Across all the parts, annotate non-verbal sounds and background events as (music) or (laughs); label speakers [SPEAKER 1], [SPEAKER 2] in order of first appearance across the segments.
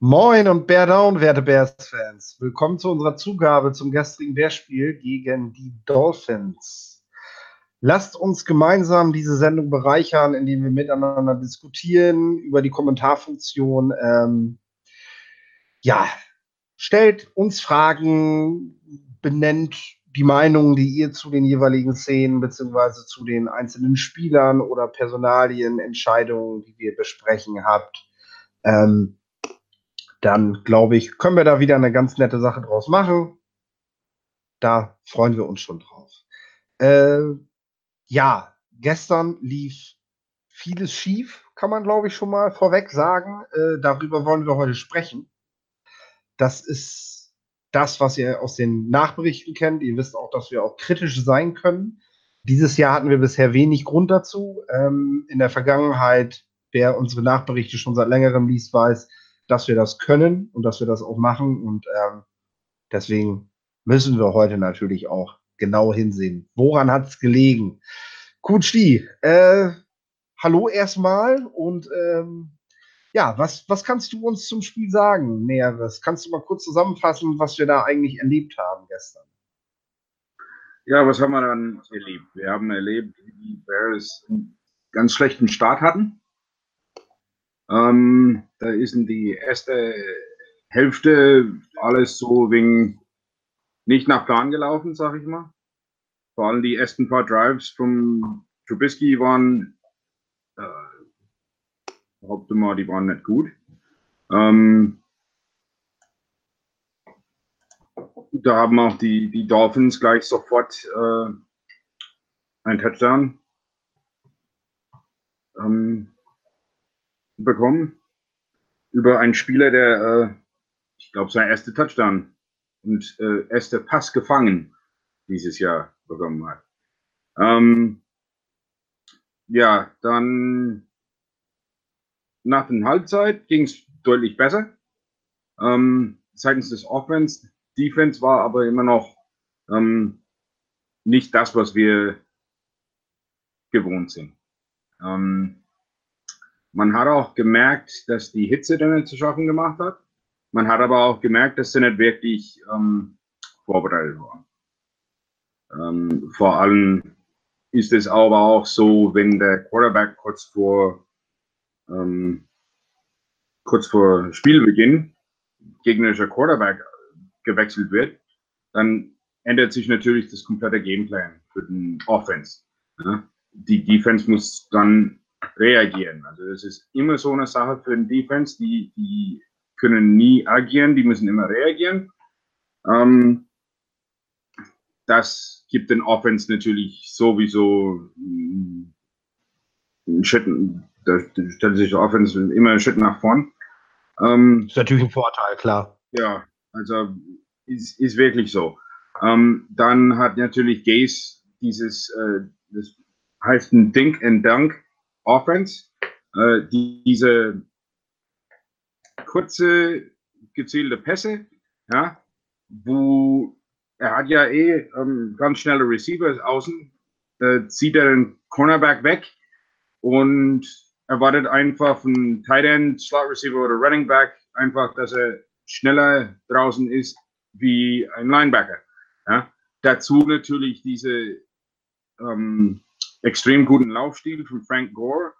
[SPEAKER 1] Moin und Bear Down, werte Bears-Fans. Willkommen zu unserer Zugabe zum gestrigen Bears-Spiel gegen die Dolphins. Lasst uns gemeinsam diese Sendung bereichern, indem wir miteinander diskutieren über die Kommentarfunktion. Ähm, ja, stellt uns Fragen, benennt die Meinungen, die ihr zu den jeweiligen Szenen beziehungsweise zu den einzelnen Spielern oder Personalien, Entscheidungen, die wir besprechen habt. Ähm, dann glaube ich, können wir da wieder eine ganz nette Sache draus machen. Da freuen wir uns schon drauf. Äh, ja, gestern lief vieles schief, kann man glaube ich schon mal vorweg sagen. Äh, darüber wollen wir heute sprechen. Das ist das, was ihr aus den Nachberichten kennt. Ihr wisst auch, dass wir auch kritisch sein können. Dieses Jahr hatten wir bisher wenig Grund dazu. Ähm, in der Vergangenheit, wer unsere Nachberichte schon seit längerem liest, weiß, dass wir das können und dass wir das auch machen. Und ähm, deswegen müssen wir heute natürlich auch genau hinsehen. Woran hat es gelegen? Kutschli, äh, hallo erstmal und ähm, ja, was, was kannst du uns zum Spiel sagen, Näheres? Kannst du mal kurz zusammenfassen, was wir da eigentlich erlebt haben gestern?
[SPEAKER 2] Ja, was haben wir dann erlebt? Wir haben erlebt, wie die Bears einen ganz schlechten Start hatten. Ähm, da ist in die erste Hälfte alles so wegen nicht nach Plan gelaufen, sag ich mal. Vor allem die ersten paar Drives vom Trubisky waren, äh, behaupte mal, die waren nicht gut. Ähm, da haben auch die, die Dolphins gleich sofort äh, ein Touchdown. Ähm, bekommen über einen Spieler, der, äh, ich glaube, sein erster Touchdown und äh, erster Pass gefangen dieses Jahr bekommen hat. Ähm, ja, dann nach der Halbzeit ging es deutlich besser. Ähm, seitens des Offense, Defense war aber immer noch ähm, nicht das, was wir gewohnt sind. Ähm, man hat auch gemerkt, dass die Hitze dann zu schaffen gemacht hat. Man hat aber auch gemerkt, dass sie nicht wirklich ähm, vorbereitet waren. Ähm, vor allem ist es aber auch so, wenn der Quarterback kurz vor, ähm, kurz vor Spielbeginn gegnerischer Quarterback gewechselt wird, dann ändert sich natürlich das komplette Gameplan für den Offense. Ja? Die Defense muss dann reagieren. Also es ist immer so eine Sache für den Defense, die, die können nie agieren, die müssen immer reagieren. Ähm, das gibt den Offense natürlich sowieso einen Schritt, da stellt sich der Offense immer einen Schritt nach vorn.
[SPEAKER 1] Ähm, ist natürlich ein Vorteil, klar.
[SPEAKER 2] Ja, also ist, ist wirklich so. Ähm, dann hat natürlich Gaze dieses, äh, das heißt ein Dink and Dunk Offense. Äh, die, diese kurze, gezielte Pässe, ja, wo er hat ja eh ähm, ganz schnelle Receivers außen, äh, zieht er den Cornerback weg und erwartet einfach von Tight End, Slot Receiver oder Running Back einfach, dass er schneller draußen ist wie ein Linebacker. Ja. Dazu natürlich diese ähm, extrem guten Laufstil von Frank Gore,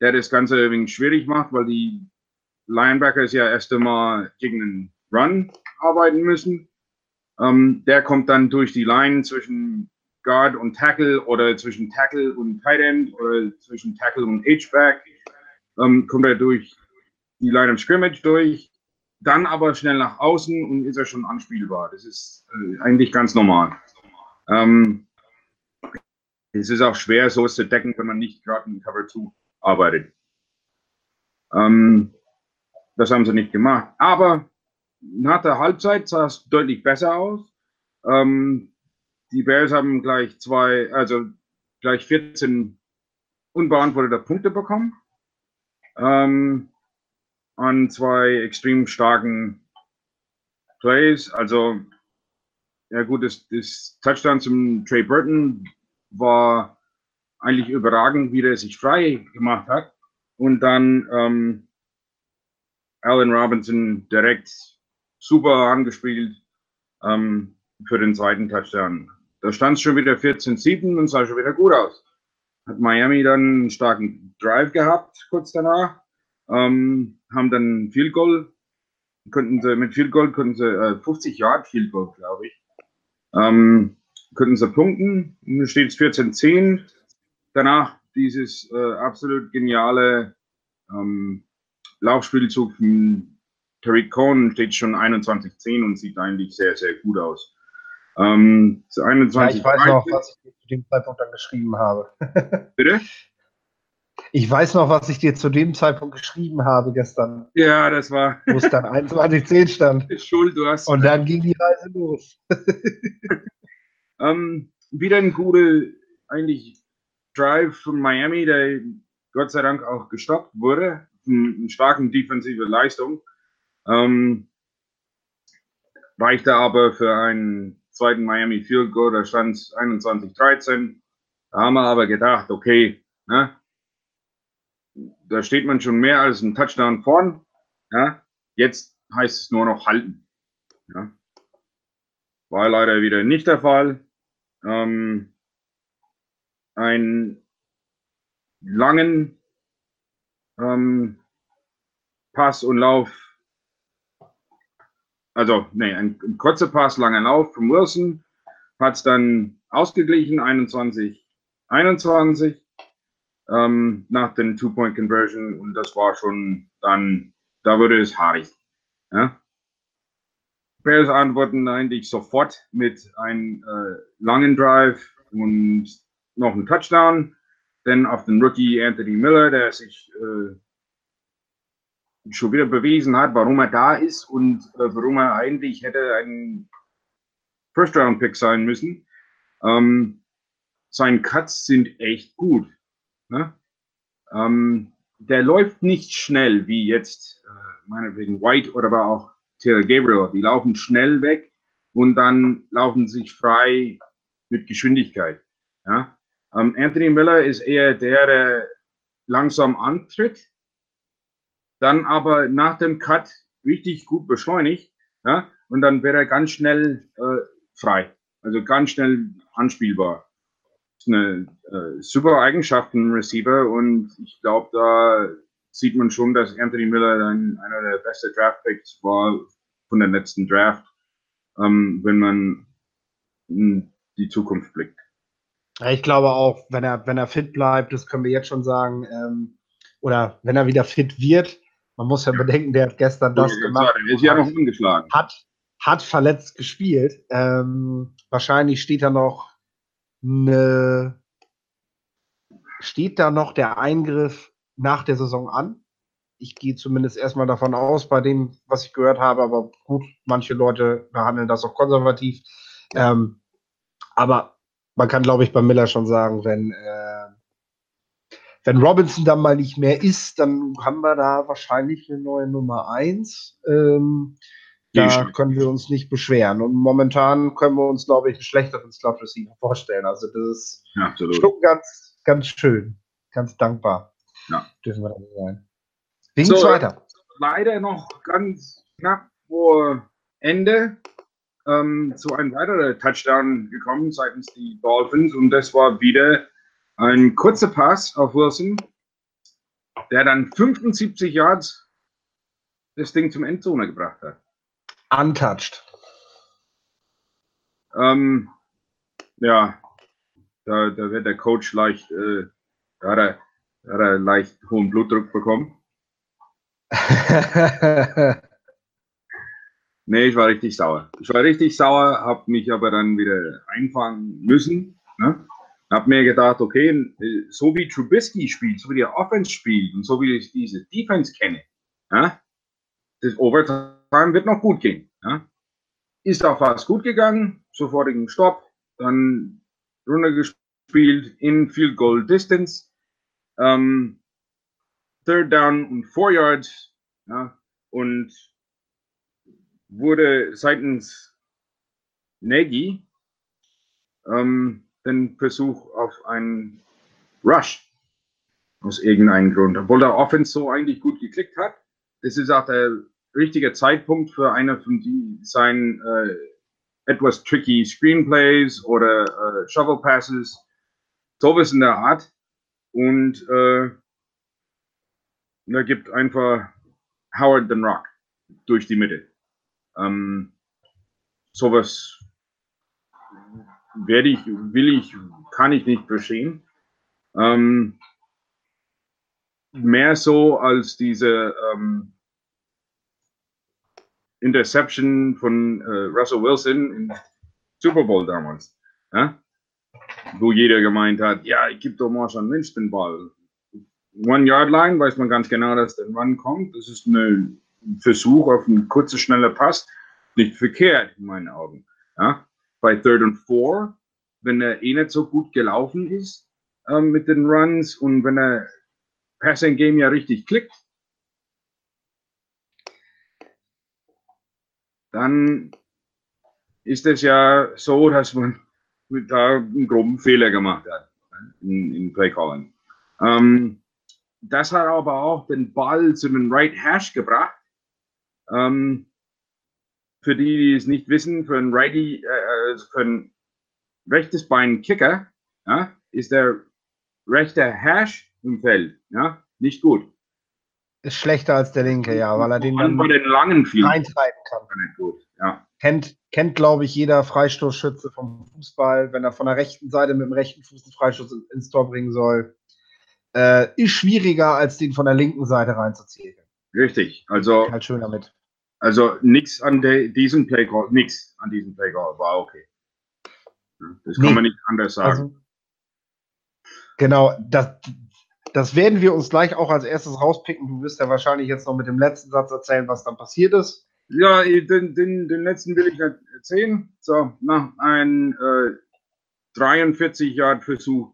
[SPEAKER 2] der das Ganze ein wenig schwierig macht, weil die Linebackers ja erst einmal gegen den Run arbeiten müssen. Ähm, der kommt dann durch die Line zwischen Guard und Tackle oder zwischen Tackle und Tight End oder zwischen Tackle und H-Back. Ähm, kommt er durch die Line of Scrimmage durch, dann aber schnell nach außen und ist er schon anspielbar. Das ist äh, eigentlich ganz normal. Ähm, es ist auch schwer, so zu decken, wenn man nicht gerade in Cover 2 arbeitet. Ähm, das haben sie nicht gemacht. Aber nach der Halbzeit sah es deutlich besser aus. Ähm, die Bears haben gleich zwei, also gleich 14 unbeantwortete Punkte bekommen. Ähm, an zwei extrem starken Plays. Also, ja gut, das, das Touchdown zum Trey Burton war eigentlich überragend, wie der sich frei gemacht hat. Und dann ähm, Allen Robinson direkt super angespielt ähm, für den zweiten Touchdown. Da stand es schon wieder 14-7 und sah schon wieder gut aus. Hat Miami dann einen starken Drive gehabt, kurz danach. Ähm, haben dann Field Goal, könnten sie mit Field Goal, könnten sie äh, 50 Yard Field Goal, glaube ich. Ähm, könnten sie punkten. Nun steht es 14-10. Danach dieses äh, absolut geniale ähm, Laufspielzug von Tariq Cohen steht schon 21-10 und sieht eigentlich sehr, sehr gut aus.
[SPEAKER 1] Ähm, 21, ja, ich weiß noch, was ich dir zu dem Zeitpunkt dann geschrieben habe. (laughs) Bitte? Ich weiß noch, was ich dir zu dem Zeitpunkt geschrieben habe gestern.
[SPEAKER 2] Ja, das war.
[SPEAKER 1] Wo es dann (laughs) 21-10 stand.
[SPEAKER 2] Schuld, du hast.
[SPEAKER 1] Und dann ging die Reise los. (laughs)
[SPEAKER 2] ähm, wieder ein guter, eigentlich Drive von Miami, der Gott sei Dank auch gestoppt wurde. Eine starken defensive Leistung. Ähm, reichte aber für einen zweiten Miami Field Goal, da stand es 21-13. Da haben wir aber gedacht, okay, ne, da steht man schon mehr als ein Touchdown vorn. Ja, jetzt heißt es nur noch halten. Ja. War leider wieder nicht der Fall. Ähm, einen langen ähm, Pass und Lauf also nee, ein, ein kurzer Pass, langer Lauf von Wilson, hat es dann ausgeglichen, 21, 21 ähm, nach den Two-Point-Conversion und das war schon dann, da wurde es haarig. Ja? Bears antworten eigentlich sofort mit einem äh, langen Drive und noch einen Touchdown. Denn auf den Rookie Anthony Miller, der sich äh, schon wieder bewiesen hat, warum er da ist und äh, warum er eigentlich hätte ein First-Round-Pick sein müssen. Ähm, seine Cuts sind echt gut. Ne? Ähm, der läuft nicht schnell wie jetzt, äh, meinetwegen White oder aber auch Gabriel. Die laufen schnell weg und dann laufen sich frei mit Geschwindigkeit. Ja? Ähm, Anthony Miller ist eher der, der langsam antritt dann aber nach dem Cut richtig gut beschleunigt ja, und dann wäre er ganz schnell äh, frei, also ganz schnell anspielbar. Eine äh, super Eigenschaft im Receiver und ich glaube, da sieht man schon, dass Anthony Miller ein, einer der besten Draft-Picks war von der letzten Draft, ähm, wenn man in die Zukunft blickt.
[SPEAKER 1] Ich glaube auch, wenn er, wenn er fit bleibt, das können wir jetzt schon sagen, ähm, oder wenn er wieder fit wird, man muss ja bedenken, der hat gestern das ja, gemacht.
[SPEAKER 2] Der ist ja noch umgeschlagen.
[SPEAKER 1] Hat, hat verletzt gespielt. Ähm, wahrscheinlich steht da noch eine, steht da noch der Eingriff nach der Saison an. Ich gehe zumindest erstmal davon aus, bei dem, was ich gehört habe, aber gut, manche Leute behandeln das auch konservativ. Ähm, aber man kann, glaube ich, bei Miller schon sagen, wenn äh, wenn Robinson dann mal nicht mehr ist, dann haben wir da wahrscheinlich eine neue Nummer 1. Ähm, da können wir uns nicht beschweren. Und momentan können wir uns, glaube ich, einen schlechteren Slot Receiver vorstellen. Also das ist ja, schon ganz, ganz schön. Ganz dankbar. Ja. Dürfen wir dann sein.
[SPEAKER 2] Wie so, weiter? Leider noch ganz knapp vor Ende ähm, zu einem weiteren Touchdown gekommen seitens die Dolphins und das war wieder ein kurzer Pass auf Wilson, der dann 75 Yards das Ding zum Endzone gebracht hat.
[SPEAKER 1] Untouched.
[SPEAKER 2] Ähm, ja, da, da wird der Coach leicht, äh, da hat er, da hat er leicht hohen Blutdruck bekommen. (laughs) nee, ich war richtig sauer. Ich war richtig sauer, habe mich aber dann wieder einfangen müssen. Ne? habe mir gedacht, okay, so wie Trubisky spielt, so wie der Offense spielt und so wie ich diese Defense kenne, ja, das Overtime wird noch gut gehen. Ja. Ist auch fast gut gegangen, sofortigen Stopp, dann runtergespielt in Field Goal Distance, ähm, Third Down und Four Yards, ja, und wurde seitens Nagy ähm, den Versuch auf einen Rush. Aus irgendeinem Grund. Obwohl der Offense so eigentlich gut geklickt hat. das ist auch der richtige Zeitpunkt für eine von die, seinen äh, etwas tricky Screenplays oder äh, Shovel Passes, sowas in der Art. Und äh, da gibt einfach Howard den Rock durch die Mitte. Ähm, sowas werde ich, will ich, kann ich nicht verstehen. Ähm, mehr so als diese ähm, Interception von äh, Russell Wilson im Super Bowl damals. Ja? Wo jeder gemeint hat, ja, ich gebe doch Marshawn Lynch den Ball. One-Yard-Line weiß man ganz genau, dass der Run kommt. Das ist ein Versuch auf einen kurzen, schnellen Pass. Nicht verkehrt, in meinen Augen. Ja? Bei Third and Four, wenn er eh nicht so gut gelaufen ist ähm, mit den Runs und wenn er Passing Game ja richtig klickt, dann ist es ja so, dass man da einen groben Fehler gemacht hat in, in Play Calling. Ähm, das hat aber auch den Ball zu den Right Hash gebracht. Ähm, für die, die es nicht wissen, für ein Righty, äh, also für ein rechtes Bein Kicker, ja, ist der rechte Hash im Feld, ja, nicht gut.
[SPEAKER 1] Ist schlechter als der linke, ja, weil er den
[SPEAKER 2] dann bei den langen
[SPEAKER 1] reintreiben kann. Nicht gut, ja. Kennt, kennt glaube ich, jeder Freistoßschütze vom Fußball, wenn er von der rechten Seite mit dem rechten Fuß einen Freistoß ins Tor bringen soll. Äh, ist schwieriger, als den von der linken Seite reinzuziehen.
[SPEAKER 2] Richtig, also.
[SPEAKER 1] Halt schön damit.
[SPEAKER 2] Also nichts an de, diesem Playcall, nichts an diesem Playcall war okay. Das kann nee. man nicht anders sagen. Also,
[SPEAKER 1] genau, das, das werden wir uns gleich auch als erstes rauspicken. Du wirst ja wahrscheinlich jetzt noch mit dem letzten Satz erzählen, was dann passiert ist.
[SPEAKER 2] Ja, den, den, den letzten will ich erzählen. So, nach einem äh, 43 Yard Versuch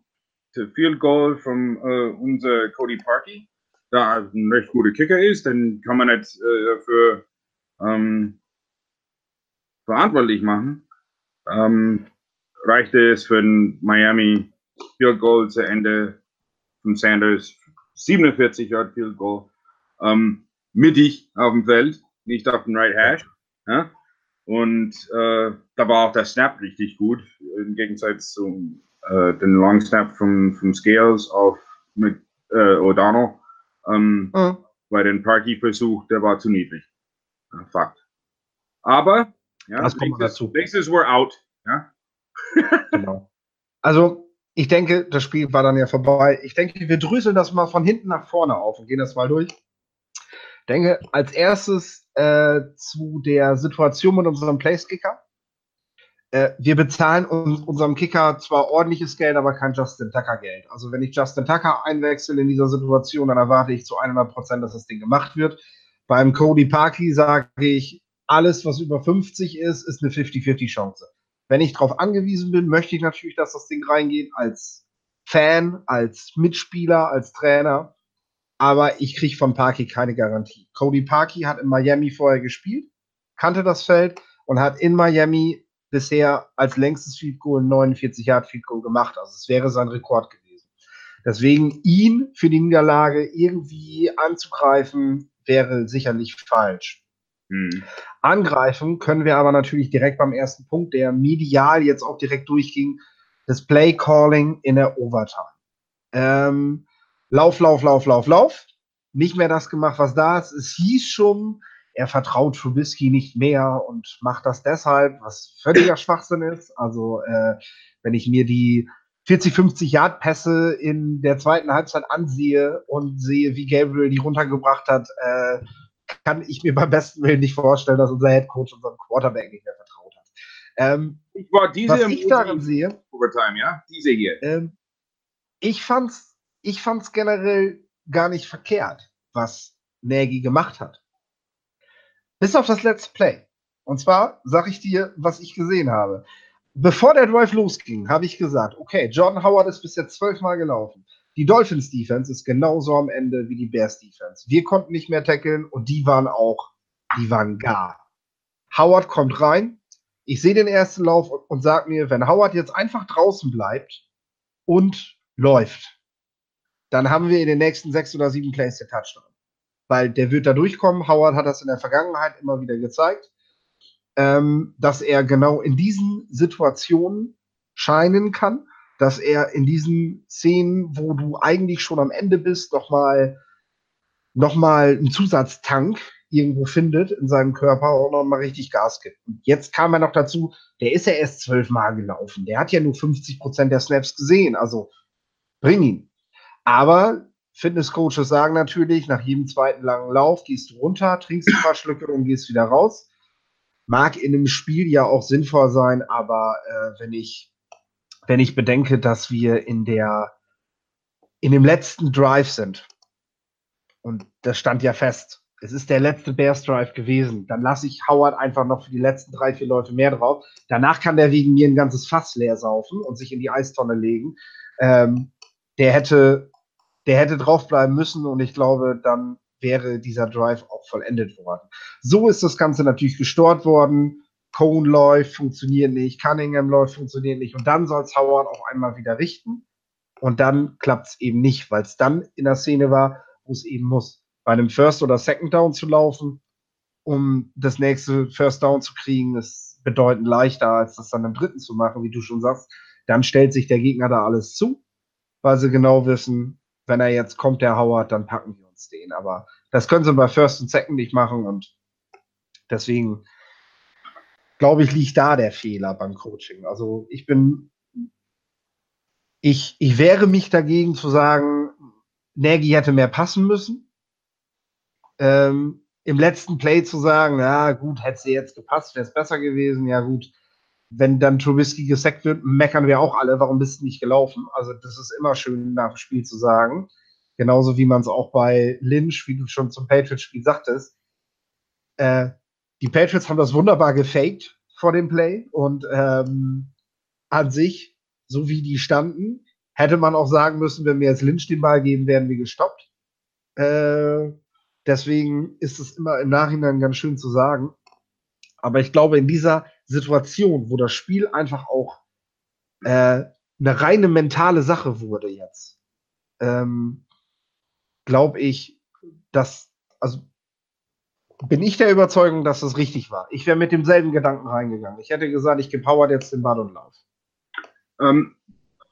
[SPEAKER 2] Field Goal von äh, unser Cody Parkey, da ein recht guter Kicker ist, dann kann man nicht äh, dafür ähm, verantwortlich machen. Ähm, reichte es für ein Miami Field Goal zu Ende von Sanders, 47 Yard Field Goal, ähm, mittig auf dem Feld, nicht auf dem Right Hash. Ja? Und äh, da war auch der Snap richtig gut, im Gegensatz zum äh, den Long Snap vom, vom Scales auf mit äh, O'Donnell. Ähm, mhm. Bei den Parky-Versuch, der war zu niedrig. Fakt. Aber,
[SPEAKER 1] ja, das kommt dazu.
[SPEAKER 2] Nächstes were out. Ja? (laughs)
[SPEAKER 1] genau. Also, ich denke, das Spiel war dann ja vorbei. Ich denke, wir dröseln das mal von hinten nach vorne auf und gehen das mal durch. Denke, als erstes äh, zu der Situation mit unserem Place-Kicker. Äh, wir bezahlen uns, unserem Kicker zwar ordentliches Geld, aber kein Justin Tucker-Geld. Also, wenn ich Justin Tucker einwechsel in dieser Situation, dann erwarte ich zu 100 Prozent, dass das Ding gemacht wird. Beim Cody Parkey sage ich, alles, was über 50 ist, ist eine 50-50-Chance. Wenn ich darauf angewiesen bin, möchte ich natürlich, dass das Ding reingeht als Fan, als Mitspieler, als Trainer. Aber ich kriege von Parky keine Garantie. Cody Parky hat in Miami vorher gespielt, kannte das Feld und hat in Miami bisher als längstes Field Goal 49 Yard Field Goal gemacht. Also es wäre sein Rekord gewesen. Deswegen ihn für die Niederlage irgendwie anzugreifen, wäre sicherlich falsch. Mhm. Angreifen können wir aber natürlich direkt beim ersten Punkt, der medial jetzt auch direkt durchging, das Play Calling in der Overtime. Ähm, lauf, lauf, lauf, lauf, lauf. Nicht mehr das gemacht, was da ist. Es hieß schon, er vertraut Trubisky nicht mehr und macht das deshalb, was völliger Schwachsinn ist. Also, äh, wenn ich mir die 40, 50 Yard Pässe in der zweiten Halbzeit ansehe und sehe, wie Gabriel die runtergebracht hat, äh, kann ich mir beim besten Willen nicht vorstellen, dass unser Head Coach unserem Quarterback nicht mehr vertraut hat. Ähm,
[SPEAKER 2] ich war diese
[SPEAKER 1] was ich darin sehe,
[SPEAKER 2] Overtime, ja, diese hier.
[SPEAKER 1] Ähm, ich fand's, ich fand's generell gar nicht verkehrt, was Nagy gemacht hat. Bis auf das Let's Play. Und zwar sage ich dir, was ich gesehen habe. Bevor der Drive losging, habe ich gesagt, okay, Jordan Howard ist bis jetzt zwölfmal gelaufen. Die Dolphins Defense ist genauso am Ende wie die Bears Defense. Wir konnten nicht mehr tackeln und die waren auch, die waren gar. Howard kommt rein. Ich sehe den ersten Lauf und, und sage mir, wenn Howard jetzt einfach draußen bleibt und läuft, dann haben wir in den nächsten sechs oder sieben Plays den Touchdown. weil der wird da durchkommen. Howard hat das in der Vergangenheit immer wieder gezeigt, ähm, dass er genau in diesen Situationen scheinen kann, dass er in diesen Szenen, wo du eigentlich schon am Ende bist, nochmal noch mal einen Zusatztank irgendwo findet in seinem Körper und nochmal richtig Gas gibt. Und jetzt kam er noch dazu, der ist ja erst zwölfmal gelaufen. Der hat ja nur 50 Prozent der Snaps gesehen. Also bring ihn. Aber Fitnesscoaches sagen natürlich, nach jedem zweiten langen Lauf gehst du runter, trinkst ein paar Schlücke und gehst wieder raus. Mag in einem Spiel ja auch sinnvoll sein, aber äh, wenn ich, wenn ich bedenke, dass wir in der, in dem letzten Drive sind, und das stand ja fest, es ist der letzte Bears Drive gewesen, dann lasse ich Howard einfach noch für die letzten drei, vier Leute mehr drauf. Danach kann der wegen mir ein ganzes Fass leer saufen und sich in die Eistonne legen. Ähm, der hätte der hätte draufbleiben müssen und ich glaube, dann wäre dieser Drive auch vollendet worden. So ist das Ganze natürlich gestört worden. Cone läuft, funktioniert nicht, Cunningham läuft, funktioniert nicht und dann soll es Howard auch einmal wieder richten und dann klappt es eben nicht, weil es dann in der Szene war, wo es eben muss. Bei einem First oder Second Down zu laufen, um das nächste First Down zu kriegen, ist bedeutend leichter, als das dann im dritten zu machen, wie du schon sagst. Dann stellt sich der Gegner da alles zu, weil sie genau wissen, wenn er jetzt kommt, der Howard, dann packen wir uns den. Aber das können sie bei First und Second nicht machen und deswegen glaube ich, liegt da der Fehler beim Coaching. Also ich bin, ich, ich wehre mich dagegen zu sagen, Nagy hätte mehr passen müssen. Ähm, Im letzten Play zu sagen, ja gut, hätte sie jetzt gepasst, wäre es besser gewesen. Ja gut, wenn dann Trubisky gesackt wird, meckern wir auch alle, warum bist du nicht gelaufen? Also das ist immer schön nach dem Spiel zu sagen. Genauso wie man es auch bei Lynch, wie du schon zum Patriots-Spiel sagtest. Äh, die Patriots haben das wunderbar gefaked vor dem Play und ähm, an sich, so wie die standen, hätte man auch sagen müssen, wenn wir jetzt Lynch den Ball geben, werden wir gestoppt. Äh, deswegen ist es immer im Nachhinein ganz schön zu sagen. Aber ich glaube, in dieser Situation, wo das Spiel einfach auch äh, eine reine mentale Sache wurde jetzt, ähm, glaube ich, dass, also bin ich der Überzeugung, dass das richtig war. Ich wäre mit demselben Gedanken reingegangen. Ich hätte gesagt, ich gebe Howard jetzt den Ball und Lauf.
[SPEAKER 2] Ähm,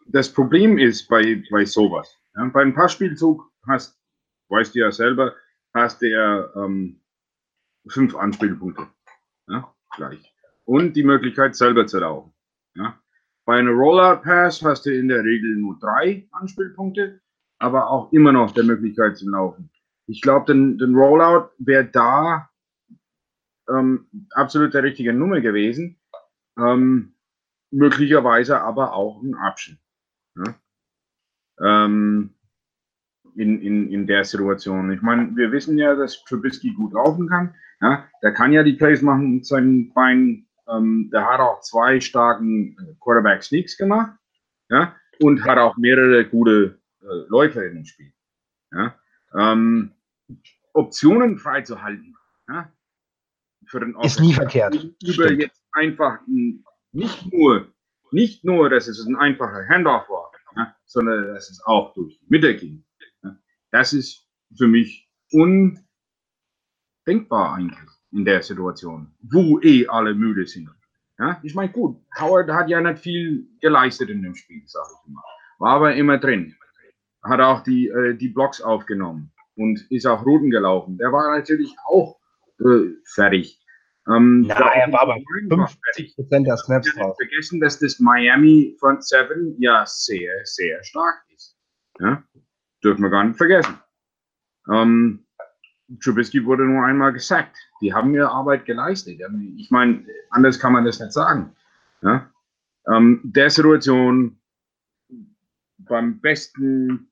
[SPEAKER 2] das Problem ist bei, bei sowas. Ja, bei einem Passspielzug hast, weißt du ja selber, hast du ja ähm, fünf Anspielpunkte. Ja, gleich und die Möglichkeit selber zu laufen. Ja. Bei einer Rollout Pass hast du in der Regel nur drei Anspielpunkte, aber auch immer noch der Möglichkeit zu laufen. Ich glaube, den, den Rollout wäre da ähm, absolut der richtige Nummer gewesen. Ähm, möglicherweise aber auch ein Abschnitt. Ja. Ähm, in, in, in der Situation. Ich meine, wir wissen ja, dass Trubisky gut laufen kann. Ja, der kann ja die Plays machen mit seinen Beinen ähm, der hat auch zwei starken äh, Quarterback Sneaks gemacht. Ja, und hat auch mehrere gute äh, Läufer in dem Spiel. Ja, ähm, Optionen freizuhalten. Ja,
[SPEAKER 1] für den Ist nie verkehrt.
[SPEAKER 2] Über Stimmt. jetzt einfach nicht nur, nicht nur, dass es ein einfacher Handoff war, ja, sondern dass es auch durch die Mitte ging. Ja, das ist für mich undenkbar eigentlich in der Situation, wo eh alle müde sind. Ja, ich meine, gut, Howard hat ja nicht viel geleistet in dem Spiel, sage ich immer. War aber immer drin. Hat auch die, äh, die Blocks aufgenommen und ist auch Routen gelaufen. Der war natürlich auch äh, fertig.
[SPEAKER 1] Ähm, Na, er war aber 50 Prozent der Snaps
[SPEAKER 2] drauf. vergessen, dass das Miami Front Seven ja sehr, sehr stark ist. Ja? Dürfen wir gar nicht vergessen. Ähm, Trubisky wurde nur einmal gesackt. Die haben ihre Arbeit geleistet. Ich meine, anders kann man das nicht sagen. Ja? Ähm, der Situation beim besten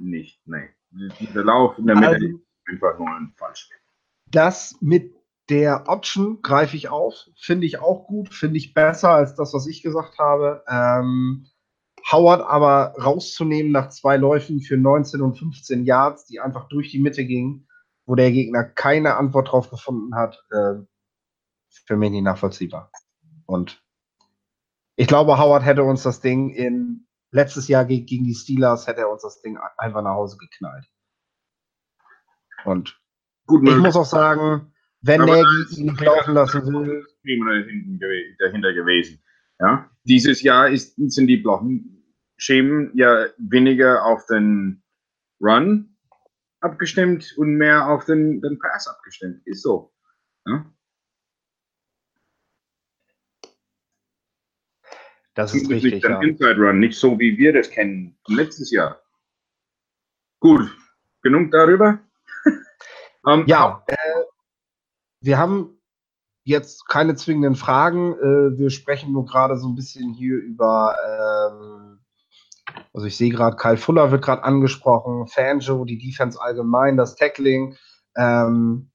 [SPEAKER 2] nicht. Nee. Dieser Lauf in der Mitte also, ist einfach nur ein falsch.
[SPEAKER 1] Das mit der Option greife ich auf, finde ich auch gut, finde ich besser als das, was ich gesagt habe. Ähm, Howard aber rauszunehmen nach zwei Läufen für 19 und 15 Yards, die einfach durch die Mitte gingen, wo der Gegner keine Antwort drauf gefunden hat, äh, für mich nicht nachvollziehbar. Und ich glaube, Howard hätte uns das Ding in letztes Jahr gegen die Steelers hätte er uns das Ding einfach nach Hause geknallt. Und Gut ich muss auch sagen, wenn Nagy ihn nicht laufen lassen will.
[SPEAKER 2] Dahinter gewesen. Ja? Dieses Jahr ist, sind die Blockenschemen ja weniger auf den Run abgestimmt und mehr auf den, den Pass abgestimmt. Ist so. Ja?
[SPEAKER 1] Das ist richtig.
[SPEAKER 2] Nicht ja. Inside Run, nicht so wie wir das kennen letztes Jahr. Gut, genug darüber.
[SPEAKER 1] um, (laughs) ähm, ja, äh, wir haben jetzt keine zwingenden Fragen. Äh, wir sprechen nur gerade so ein bisschen hier über, ähm, also ich sehe gerade, Kyle Fuller wird gerade angesprochen, Fanjo, die Defense allgemein, das Tackling. Ähm,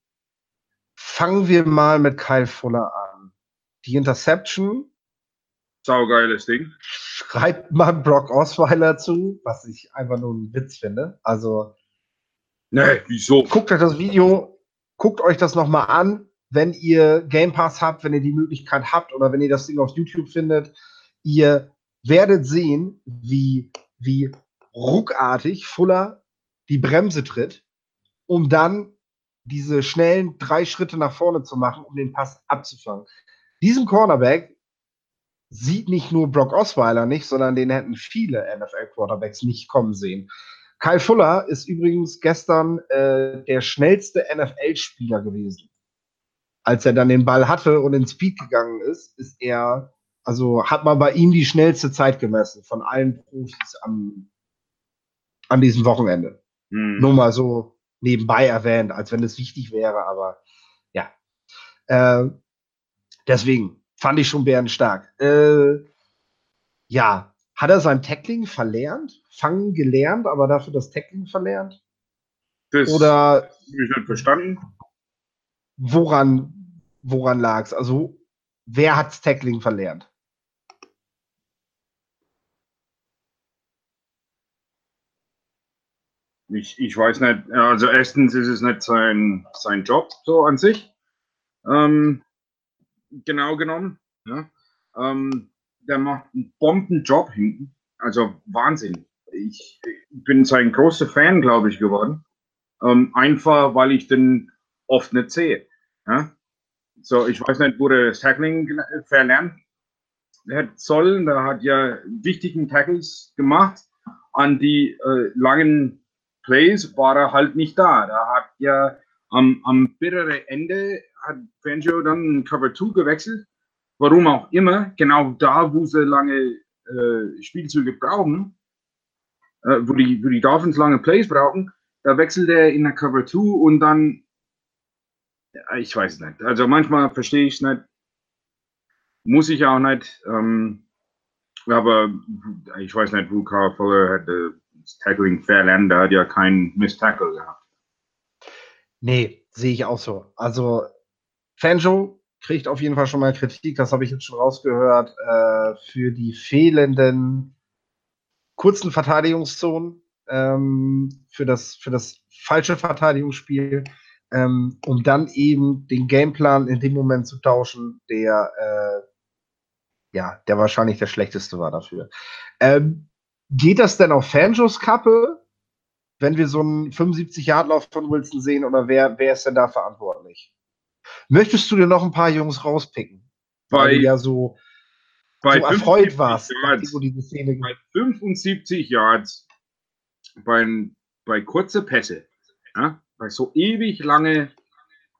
[SPEAKER 1] fangen wir mal mit Kyle Fuller an. Die Interception.
[SPEAKER 2] Saugeiles Ding.
[SPEAKER 1] Schreibt man Brock Osweiler zu, was ich einfach nur einen Witz finde. Also.
[SPEAKER 2] Nee, wieso?
[SPEAKER 1] Guckt euch das Video, guckt euch das nochmal an wenn ihr Game Pass habt, wenn ihr die Möglichkeit habt oder wenn ihr das Ding auf YouTube findet, ihr werdet sehen, wie, wie ruckartig Fuller die Bremse tritt, um dann diese schnellen drei Schritte nach vorne zu machen, um den Pass abzufangen. Diesen Cornerback sieht nicht nur Brock Osweiler nicht, sondern den hätten viele NFL-Quarterbacks nicht kommen sehen. Kyle Fuller ist übrigens gestern äh, der schnellste NFL-Spieler gewesen als er dann den Ball hatte und in Speed gegangen ist, ist er, also hat man bei ihm die schnellste Zeit gemessen von allen Profis am, an diesem Wochenende. Mhm. Nur mal so nebenbei erwähnt, als wenn es wichtig wäre, aber ja. Äh, deswegen fand ich schon Bären stark. Äh, ja, hat er sein Tackling verlernt? Fangen gelernt, aber dafür das Tackling verlernt?
[SPEAKER 2] Das Oder habe ich nicht verstanden.
[SPEAKER 1] Woran woran lag es? Also, wer hat's Tackling verlernt?
[SPEAKER 2] Ich, ich weiß nicht, also erstens ist es nicht sein, sein Job so an sich. Ähm, genau genommen. Ja. Ähm, der macht einen Bombenjob hinten. Also Wahnsinn. Ich, bin sein großer Fan, glaube ich, geworden. Ähm, einfach, weil ich den oft nicht sehe. Ja? So, ich weiß nicht, wurde das Tackling verlernt sollen. Da hat ja wichtigen Tackles gemacht. An die äh, langen Plays war er halt nicht da. Da hat ja am, am bitteren Ende hat Fangio dann Cover 2 gewechselt. Warum auch immer, genau da, wo sie lange äh, Spielzüge brauchen, äh, wo, die, wo die Dolphins lange Plays brauchen, da wechselt er in der Cover 2 und dann ich weiß nicht. Also manchmal verstehe ich es nicht. Muss ich auch nicht. Ähm, aber ich weiß nicht, wo Carl Fuller hat das Tackling verlernt. Der hat ja keinen Miss-Tackle gehabt.
[SPEAKER 1] Nee, sehe ich auch so. Also Fanjo kriegt auf jeden Fall schon mal Kritik, das habe ich jetzt schon rausgehört, äh, für die fehlenden kurzen Verteidigungszonen, ähm, für, das, für das falsche Verteidigungsspiel ähm, um dann eben den Gameplan in dem Moment zu tauschen, der äh, ja, der wahrscheinlich der schlechteste war dafür. Ähm, geht das denn auf Fanjos Kappe, wenn wir so einen 75-Yard-Lauf von Wilson sehen, oder wer, wer ist denn da verantwortlich? Möchtest du dir noch ein paar Jungs rauspicken?
[SPEAKER 2] Bei, weil
[SPEAKER 1] du ja so,
[SPEAKER 2] so
[SPEAKER 1] erfreut warst,
[SPEAKER 2] Yards, bei 75 Yards bei, bei kurze Pässe, ja, bei so ewig lange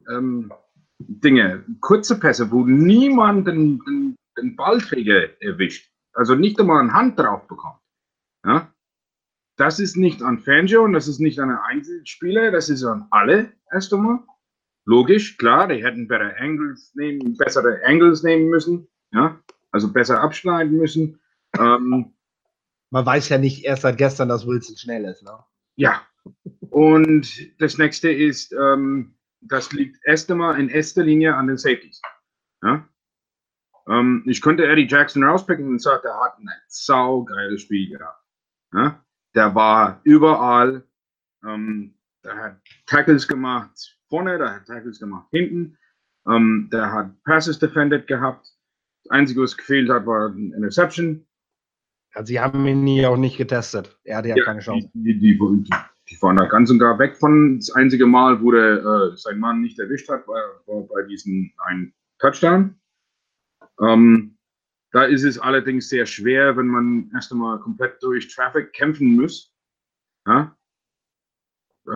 [SPEAKER 2] ähm, Dinge, kurze Pässe, wo niemand den, den, den Ballträger erwischt, also nicht einmal eine Hand drauf bekommt. Ja? Das ist nicht an Fangio und das ist nicht an einen Einzelspieler, das ist an alle erst einmal. Logisch, klar, die hätten bessere Angles nehmen, bessere Angles nehmen müssen, ja, also besser abschneiden müssen. Ähm,
[SPEAKER 1] Man weiß ja nicht erst seit gestern, dass Wilson schnell ist, ne?
[SPEAKER 2] Ja, und das nächste ist, ähm, das liegt erst einmal in erster Linie an den Safeties. Ja? Ähm, ich könnte Eddie Jackson rauspicken und sagen, der hat ein saugeiles Spiel gehabt. Ja? Der war überall, ähm, der hat Tackles gemacht vorne, der hat Tackles gemacht hinten, ähm, der hat Passes defended gehabt. Das Einzige, was gefehlt hat, war ein Interception.
[SPEAKER 1] Also sie haben ihn nie auch nicht getestet. Er hatte ja, ja keine Chance.
[SPEAKER 2] Die, die, die, die waren da ganz und gar weg von das einzige Mal, wo der äh, sein Mann nicht erwischt hat, war, war bei diesem einen Touchdown. Ähm, da ist es allerdings sehr schwer, wenn man erst einmal komplett durch Traffic kämpfen muss. Ja?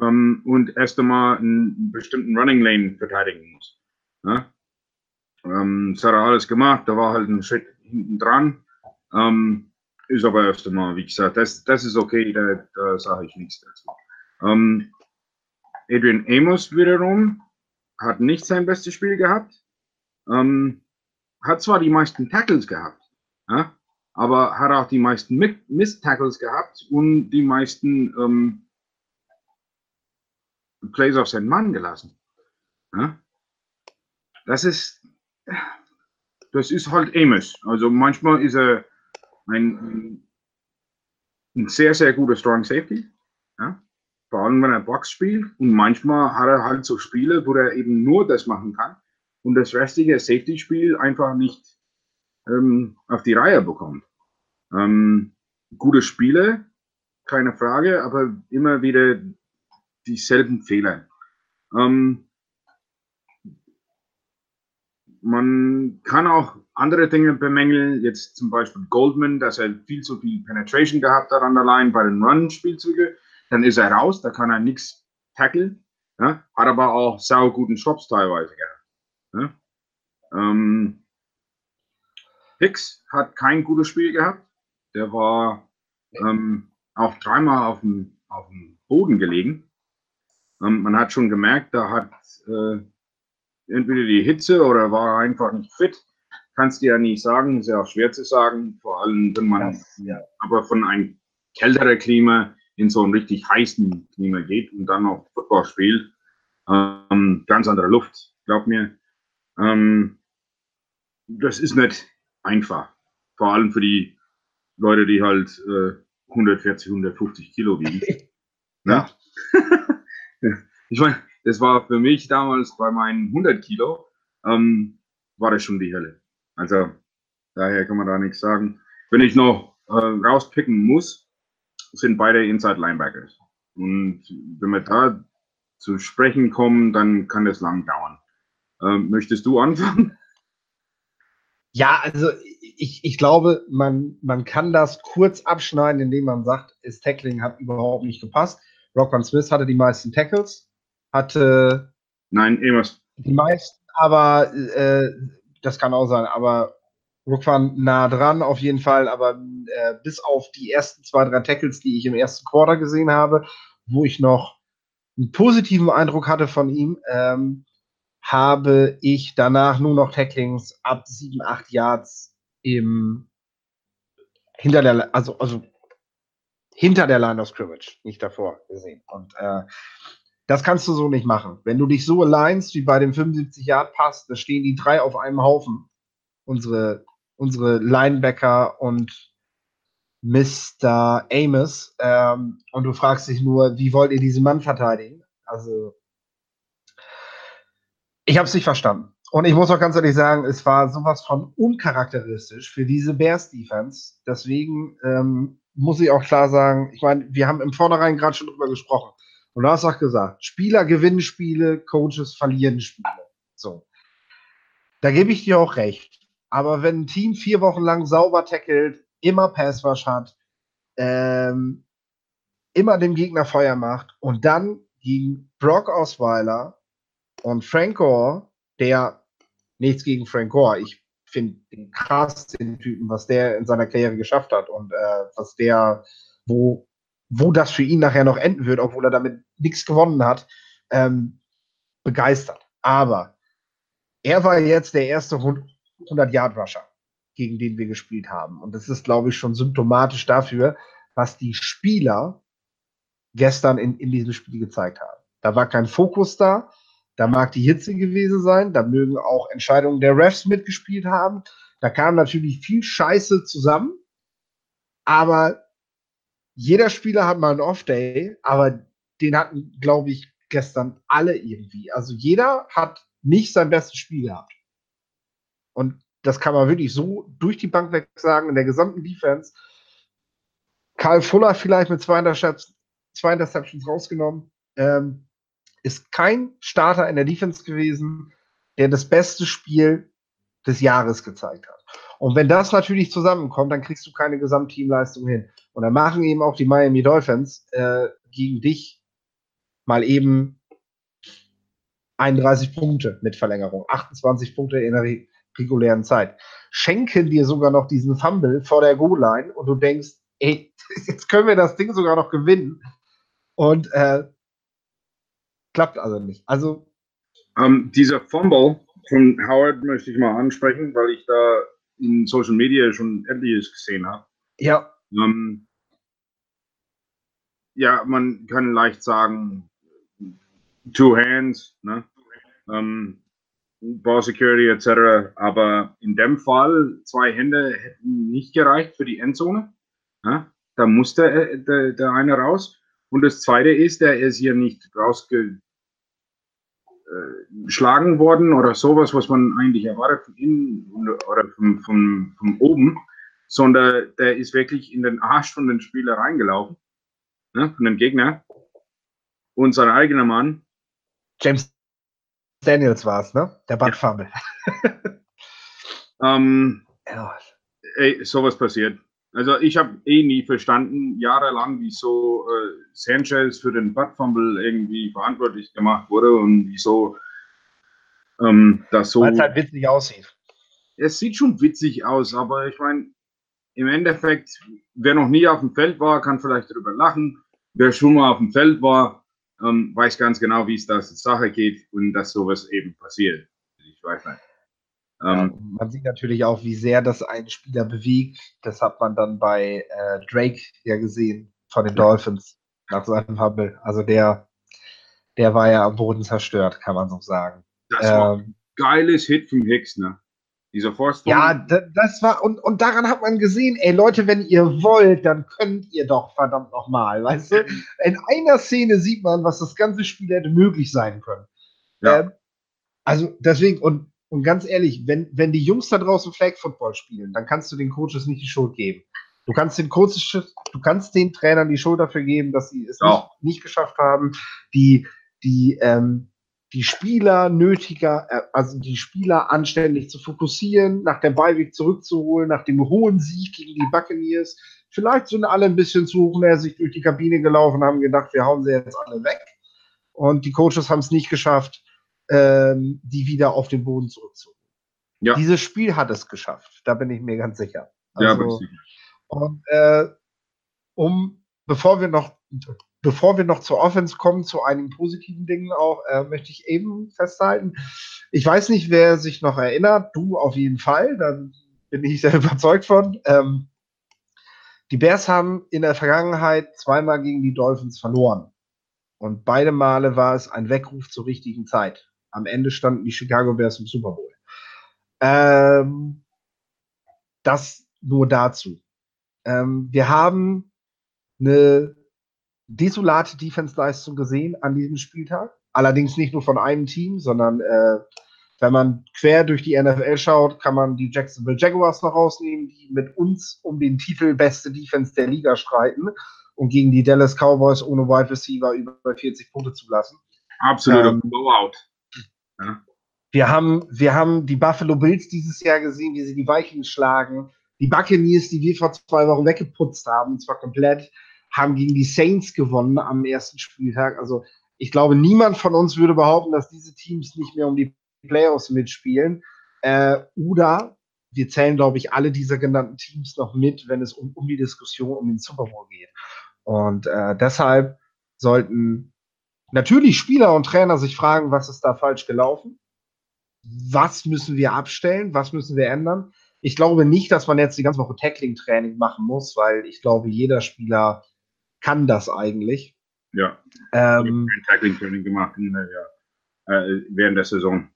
[SPEAKER 2] Ähm, und erst einmal einen bestimmten Running Lane verteidigen muss. Ja? Ähm, das hat er alles gemacht, da war halt ein Schritt hinten dran. Ähm, ist aber erst einmal, wie gesagt, das, das ist okay, da, da sage ich nichts dazu. Ähm, Adrian Amos wiederum hat nicht sein bestes Spiel gehabt. Ähm, hat zwar die meisten Tackles gehabt, ja, aber hat auch die meisten Miss-Tackles gehabt und die meisten ähm, Plays auf seinen Mann gelassen. Ja. Das ist, das ist halt Amos. Also manchmal ist er ein, ein sehr, sehr guter Strong Safety. Ja? Vor allem, wenn er Box spielt. Und manchmal hat er halt so Spiele, wo er eben nur das machen kann und das restliche Safety-Spiel einfach nicht ähm, auf die Reihe bekommt. Ähm, gute Spiele, keine Frage, aber immer wieder dieselben Fehler. Ähm, man kann auch andere Dinge bemängeln, jetzt zum Beispiel Goldman, dass er viel zu viel Penetration gehabt hat an der Line bei den Run-Spielzügen. Dann ist er raus, da kann er nichts tackeln. Ja? Hat aber auch sau guten Shops teilweise gehabt. Ja? Ähm, Hicks hat kein gutes Spiel gehabt. Der war ähm, auch dreimal auf dem, auf dem Boden gelegen. Ähm, man hat schon gemerkt, da hat äh, entweder die Hitze oder war einfach nicht fit. Kannst du ja nicht sagen, ist ja auch schwer zu sagen, vor allem wenn man das, ja. aber von einem kälteren Klima in so einen richtig heißen Klima geht und dann noch Football spielt. Ähm, ganz andere Luft, glaub mir. Ähm, das ist nicht einfach. Vor allem für die Leute, die halt äh, 140, 150 Kilo wiegen. (laughs) ne? (laughs) ich meine, das war für mich damals bei meinen 100 Kilo, ähm, war das schon die Hölle. Also daher kann man da nichts sagen. Wenn ich noch äh, rauspicken muss, sind beide Inside Linebackers. Und wenn wir da zu sprechen kommen, dann kann das lang dauern. Ähm, möchtest du anfangen? (laughs)
[SPEAKER 1] Ja, also ich, ich glaube, man, man kann das kurz abschneiden, indem man sagt, das Tackling hat überhaupt nicht gepasst. Rockman Smith hatte die meisten Tackles, hatte.
[SPEAKER 2] Nein, Amos.
[SPEAKER 1] Die meisten, aber äh, das kann auch sein, aber Rookwan nah dran auf jeden Fall, aber äh, bis auf die ersten zwei, drei Tackles, die ich im ersten Quarter gesehen habe, wo ich noch einen positiven Eindruck hatte von ihm, ähm, habe ich danach nur noch Tacklings ab 7, 8 Yards im hinter der, also, also hinter der Line of Scrimmage, nicht davor gesehen. Und äh, das kannst du so nicht machen. Wenn du dich so alignst wie bei dem 75 Yard Pass, da stehen die drei auf einem Haufen. Unsere, unsere Linebacker und Mr. Amos. Ähm, und du fragst dich nur, wie wollt ihr diesen Mann verteidigen? Also ich habe es nicht verstanden. Und ich muss auch ganz ehrlich sagen, es war sowas von uncharakteristisch für diese Bears Defense. Deswegen ähm, muss ich auch klar sagen, ich meine, wir haben im Vornherein gerade schon drüber gesprochen. Und du hast auch gesagt, Spieler gewinnen Spiele, Coaches verlieren Spiele. So. Da gebe ich dir auch recht. Aber wenn ein Team vier Wochen lang sauber tackelt, immer Passwash hat, ähm, immer dem Gegner Feuer macht und dann gegen Brock Osweiler und Frank Gore, der nichts gegen Frank Gore, ich finde den krass, den Typen, was der in seiner Karriere geschafft hat und äh, was der, wo, wo das für ihn nachher noch enden wird, obwohl er damit nichts gewonnen hat, ähm, begeistert. Aber er war jetzt der erste 100-Yard-Rusher, gegen den wir gespielt haben. Und das ist, glaube ich, schon symptomatisch dafür, was die Spieler gestern in, in diesem Spiel gezeigt haben. Da war kein Fokus da, da mag die Hitze gewesen sein, da mögen auch Entscheidungen der Refs mitgespielt haben. Da kam natürlich viel Scheiße zusammen, aber jeder Spieler hat mal einen Off-Day, aber den hatten, glaube ich, gestern alle irgendwie. Also jeder hat nicht sein bestes Spiel gehabt. Und das kann man wirklich so durch die Bank weg sagen, in der gesamten Defense. Karl Fuller vielleicht mit 200, zwei Interceptions rausgenommen. Ähm, ist kein Starter in der Defense gewesen, der das beste Spiel des Jahres gezeigt hat. Und wenn das natürlich zusammenkommt, dann kriegst du keine Gesamtteamleistung hin. Und dann machen eben auch die Miami Dolphins äh, gegen dich mal eben 31 Punkte mit Verlängerung, 28 Punkte in der regulären Zeit. Schenken dir sogar noch diesen Fumble vor der Goal-Line und du denkst, ey, (laughs) jetzt können wir das Ding sogar noch gewinnen. Und äh, klappt also nicht. Also.
[SPEAKER 2] Um, ähm, dieser Fumble von Howard möchte ich mal ansprechen, weil ich da in Social Media schon etliches gesehen habe.
[SPEAKER 1] Ja.
[SPEAKER 2] Ähm, ja, man kann leicht sagen, two hands, ne? Ähm, Ball Security etc. Aber in dem Fall, zwei Hände hätten nicht gereicht für die Endzone. Ja? Da musste äh, der, der eine raus. Und das zweite ist, der ist hier nicht rausgeschlagen äh, worden oder sowas, was man eigentlich erwartet von innen oder von, von, von oben, sondern der ist wirklich in den Arsch von den Spieler reingelaufen, ne, von dem Gegner. Und sein eigener Mann.
[SPEAKER 1] James Daniels war es, ne? Der Buttfumble.
[SPEAKER 2] Ja. (laughs) ähm, ja. Ey, sowas passiert. Also ich habe eh nie verstanden, jahrelang, wieso äh, Sanchez für den Butt Fumble irgendwie verantwortlich gemacht wurde und wieso ähm, das so.
[SPEAKER 1] Weil es halt witzig aussieht.
[SPEAKER 2] Es sieht schon witzig aus, aber ich meine, im Endeffekt, wer noch nie auf dem Feld war, kann vielleicht darüber lachen. Wer schon mal auf dem Feld war, ähm, weiß ganz genau, wie es da Sache geht und dass sowas eben passiert. Ich weiß nicht.
[SPEAKER 1] Ja, ähm, man sieht natürlich auch, wie sehr das einen Spieler bewegt. Das hat man dann bei äh, Drake ja gesehen von den Dolphins nach seinem Hubble. Also der, der war ja am Boden zerstört, kann man so sagen.
[SPEAKER 2] Das ähm, war ein geiles Hit vom Hicks, ne?
[SPEAKER 1] Dieser Force Ja, das war, und, und daran hat man gesehen, ey Leute, wenn ihr wollt, dann könnt ihr doch verdammt nochmal, weißt du? In einer Szene sieht man, was das ganze Spiel hätte möglich sein können. Ja. Ähm, also deswegen, und und ganz ehrlich, wenn, wenn die Jungs da draußen Flag Football spielen, dann kannst du den Coaches nicht die Schuld geben. Du kannst den Coaches, du kannst den Trainern die Schuld dafür geben, dass sie es ja. nicht, nicht, geschafft haben, die, die, ähm, die Spieler nötiger, äh, also die Spieler anständig zu fokussieren, nach dem Beiweg zurückzuholen, nach dem hohen Sieg gegen die Buccaneers. Vielleicht sind alle ein bisschen zu hochnäsig durch die Kabine gelaufen, haben gedacht, wir hauen sie jetzt alle weg. Und die Coaches haben es nicht geschafft, ähm, die wieder auf den Boden zurückzuholen. Ja. Dieses Spiel hat es geschafft, da bin ich mir ganz sicher. Also, ja, und äh, um, bevor wir noch, bevor wir noch zur Offense kommen, zu einigen positiven Dingen auch, äh, möchte ich eben festhalten. Ich weiß nicht, wer sich noch erinnert, du auf jeden Fall, dann bin ich sehr (laughs) überzeugt von. Ähm, die Bears haben in der Vergangenheit zweimal gegen die Dolphins verloren. Und beide Male war es ein Weckruf zur richtigen Zeit. Am Ende standen die Chicago Bears im Super Bowl. Ähm, das nur dazu. Ähm, wir haben eine desolate Defense-Leistung gesehen an diesem Spieltag. Allerdings nicht nur von einem Team, sondern äh, wenn man quer durch die NFL schaut, kann man die Jacksonville Jaguars noch rausnehmen, die mit uns um den Titel beste Defense der Liga streiten und gegen die Dallas Cowboys ohne Wide Receiver über 40 Punkte zulassen.
[SPEAKER 2] Absoluter ähm, Blowout.
[SPEAKER 1] Ja. Wir haben, wir haben die Buffalo Bills dieses Jahr gesehen, wie sie die Vikings schlagen. Die Buccaneers, die wir vor zwei Wochen weggeputzt haben, und zwar komplett, haben gegen die Saints gewonnen am ersten Spieltag. Also ich glaube, niemand von uns würde behaupten, dass diese Teams nicht mehr um die Playoffs mitspielen. Äh, oder wir zählen, glaube ich, alle dieser genannten Teams noch mit, wenn es um, um die Diskussion um den Super Bowl geht. Und äh, deshalb sollten natürlich Spieler und Trainer sich fragen, was ist da falsch gelaufen? Was müssen wir abstellen? Was müssen wir ändern? Ich glaube nicht, dass man jetzt die ganze Woche Tackling-Training machen muss, weil ich glaube, jeder Spieler kann das eigentlich.
[SPEAKER 2] Ja. Ähm, Tackling-Training gemacht in, ja, äh, während der Saison.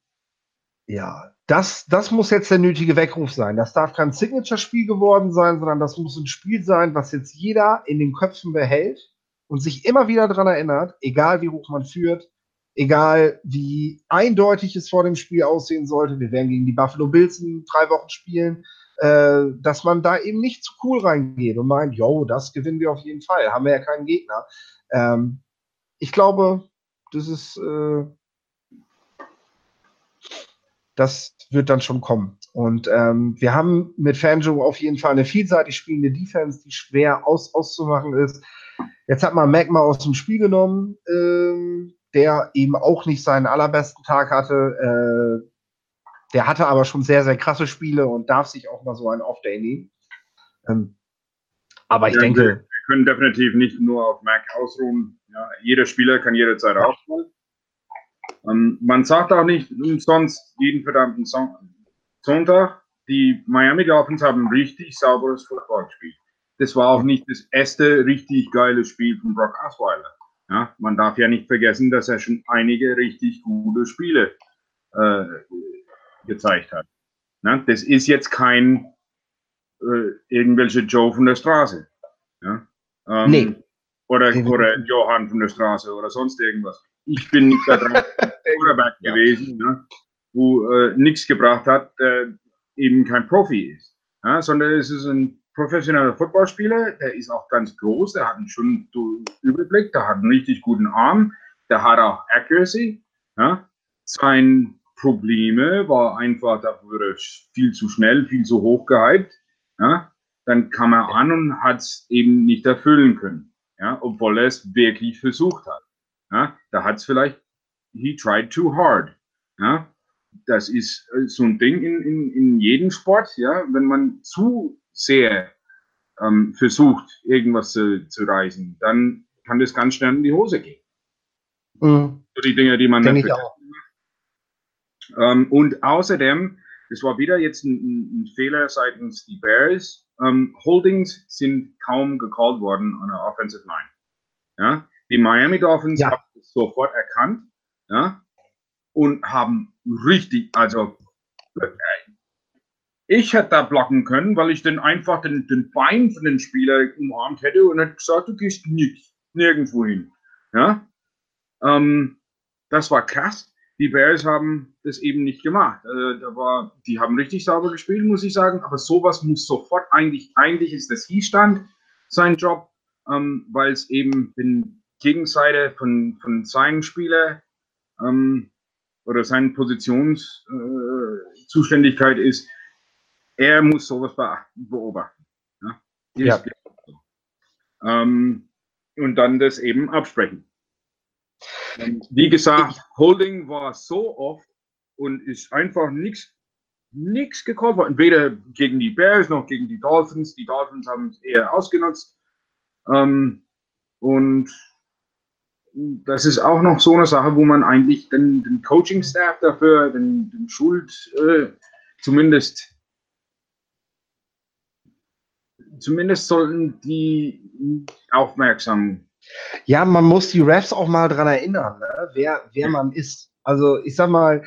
[SPEAKER 1] Ja, das, das muss jetzt der nötige Weckruf sein. Das darf kein Signature-Spiel geworden sein, sondern das muss ein Spiel sein, was jetzt jeder in den Köpfen behält und sich immer wieder daran erinnert, egal wie hoch man führt, egal wie eindeutig es vor dem Spiel aussehen sollte, wir werden gegen die Buffalo Bills in drei Wochen spielen, äh, dass man da eben nicht zu cool reingeht und meint, yo, das gewinnen wir auf jeden Fall, haben wir ja keinen Gegner. Ähm, ich glaube, das ist, äh, das wird dann schon kommen. Und ähm, wir haben mit Fanjo auf jeden Fall eine vielseitig spielende Defense, die schwer aus, auszumachen ist. Jetzt hat man Magma aus dem Spiel genommen, ähm, der eben auch nicht seinen allerbesten Tag hatte. Äh, der hatte aber schon sehr, sehr krasse Spiele und darf sich auch mal so einen Off-Day nehmen. Ähm, aber ich ja, denke. Wir,
[SPEAKER 2] können definitiv nicht nur auf Mac ausruhen. Ja, jeder Spieler kann jederzeit aufholen. Ähm, man sagt auch nicht umsonst jeden verdammten Son Sonntag, die Miami Dolphins haben richtig sauberes Football gespielt. Das war auch nicht das erste richtig geile Spiel von Brock Osweiler. Ja, man darf ja nicht vergessen, dass er schon einige richtig gute Spiele äh, gezeigt hat. Ja, das ist jetzt kein äh, irgendwelche Joe von der Straße. Ja? Ähm, nee. Oder, oder Johann von der Straße oder sonst irgendwas. Ich bin nicht da drauf (laughs) Quarterback gewesen, ja, wo äh, nichts gebracht hat, eben kein Profi ist. Ja, sondern es ist ein professioneller Footballspieler, der ist auch ganz groß, der hat einen schönen Überblick, der hat einen richtig guten Arm, der hat auch Accuracy. Ja. Sein Probleme war einfach, da wurde viel zu schnell, viel zu hoch gehypt. Ja. Dann kam er an und hat es eben nicht erfüllen können, ja, obwohl er es wirklich versucht hat. Ja. Da hat es vielleicht, he tried too hard. Ja. Das ist äh, so ein Ding in, in, in jedem Sport, ja, wenn man zu sehr ähm, versucht, irgendwas zu, zu reißen, dann kann das ganz schnell in die Hose gehen. Mhm. So die Dinge, die man
[SPEAKER 1] auch.
[SPEAKER 2] Ähm, und außerdem, das war wieder jetzt ein, ein Fehler seitens die Bears. Ähm, Holdings sind kaum gecallt worden an der Offensive Line. Ja? Die Miami Dolphins ja. haben es sofort erkannt ja? und haben richtig, also äh, ich hätte da blocken können, weil ich dann einfach den, den Bein von den Spieler umarmt hätte und hätte gesagt, du gehst nix, nirgendwo hin. Ja? Ähm, das war krass. Die Bears haben das eben nicht gemacht. Äh, da war, die haben richtig sauber gespielt, muss ich sagen, aber sowas muss sofort eigentlich, eigentlich ist das Hiestand sein Job, ähm, weil es eben den Gegenseite von, von seinen Spielern ähm, oder seinen Positionszuständigkeit äh, ist, er muss sowas beobachten. Ja? ja. Ähm, und dann das eben absprechen. Und wie gesagt, Holding war so oft und ist einfach nichts nichts gekommen worden. Weder gegen die Bears noch gegen die Dolphins. Die Dolphins haben es eher ausgenutzt. Ähm, und das ist auch noch so eine Sache, wo man eigentlich den, den Coaching-Staff dafür, den, den Schuld äh, zumindest zumindest sollten die aufmerksam.
[SPEAKER 1] Ja, man muss die Refs auch mal daran erinnern, ne? wer, wer man ist. Also ich sag mal,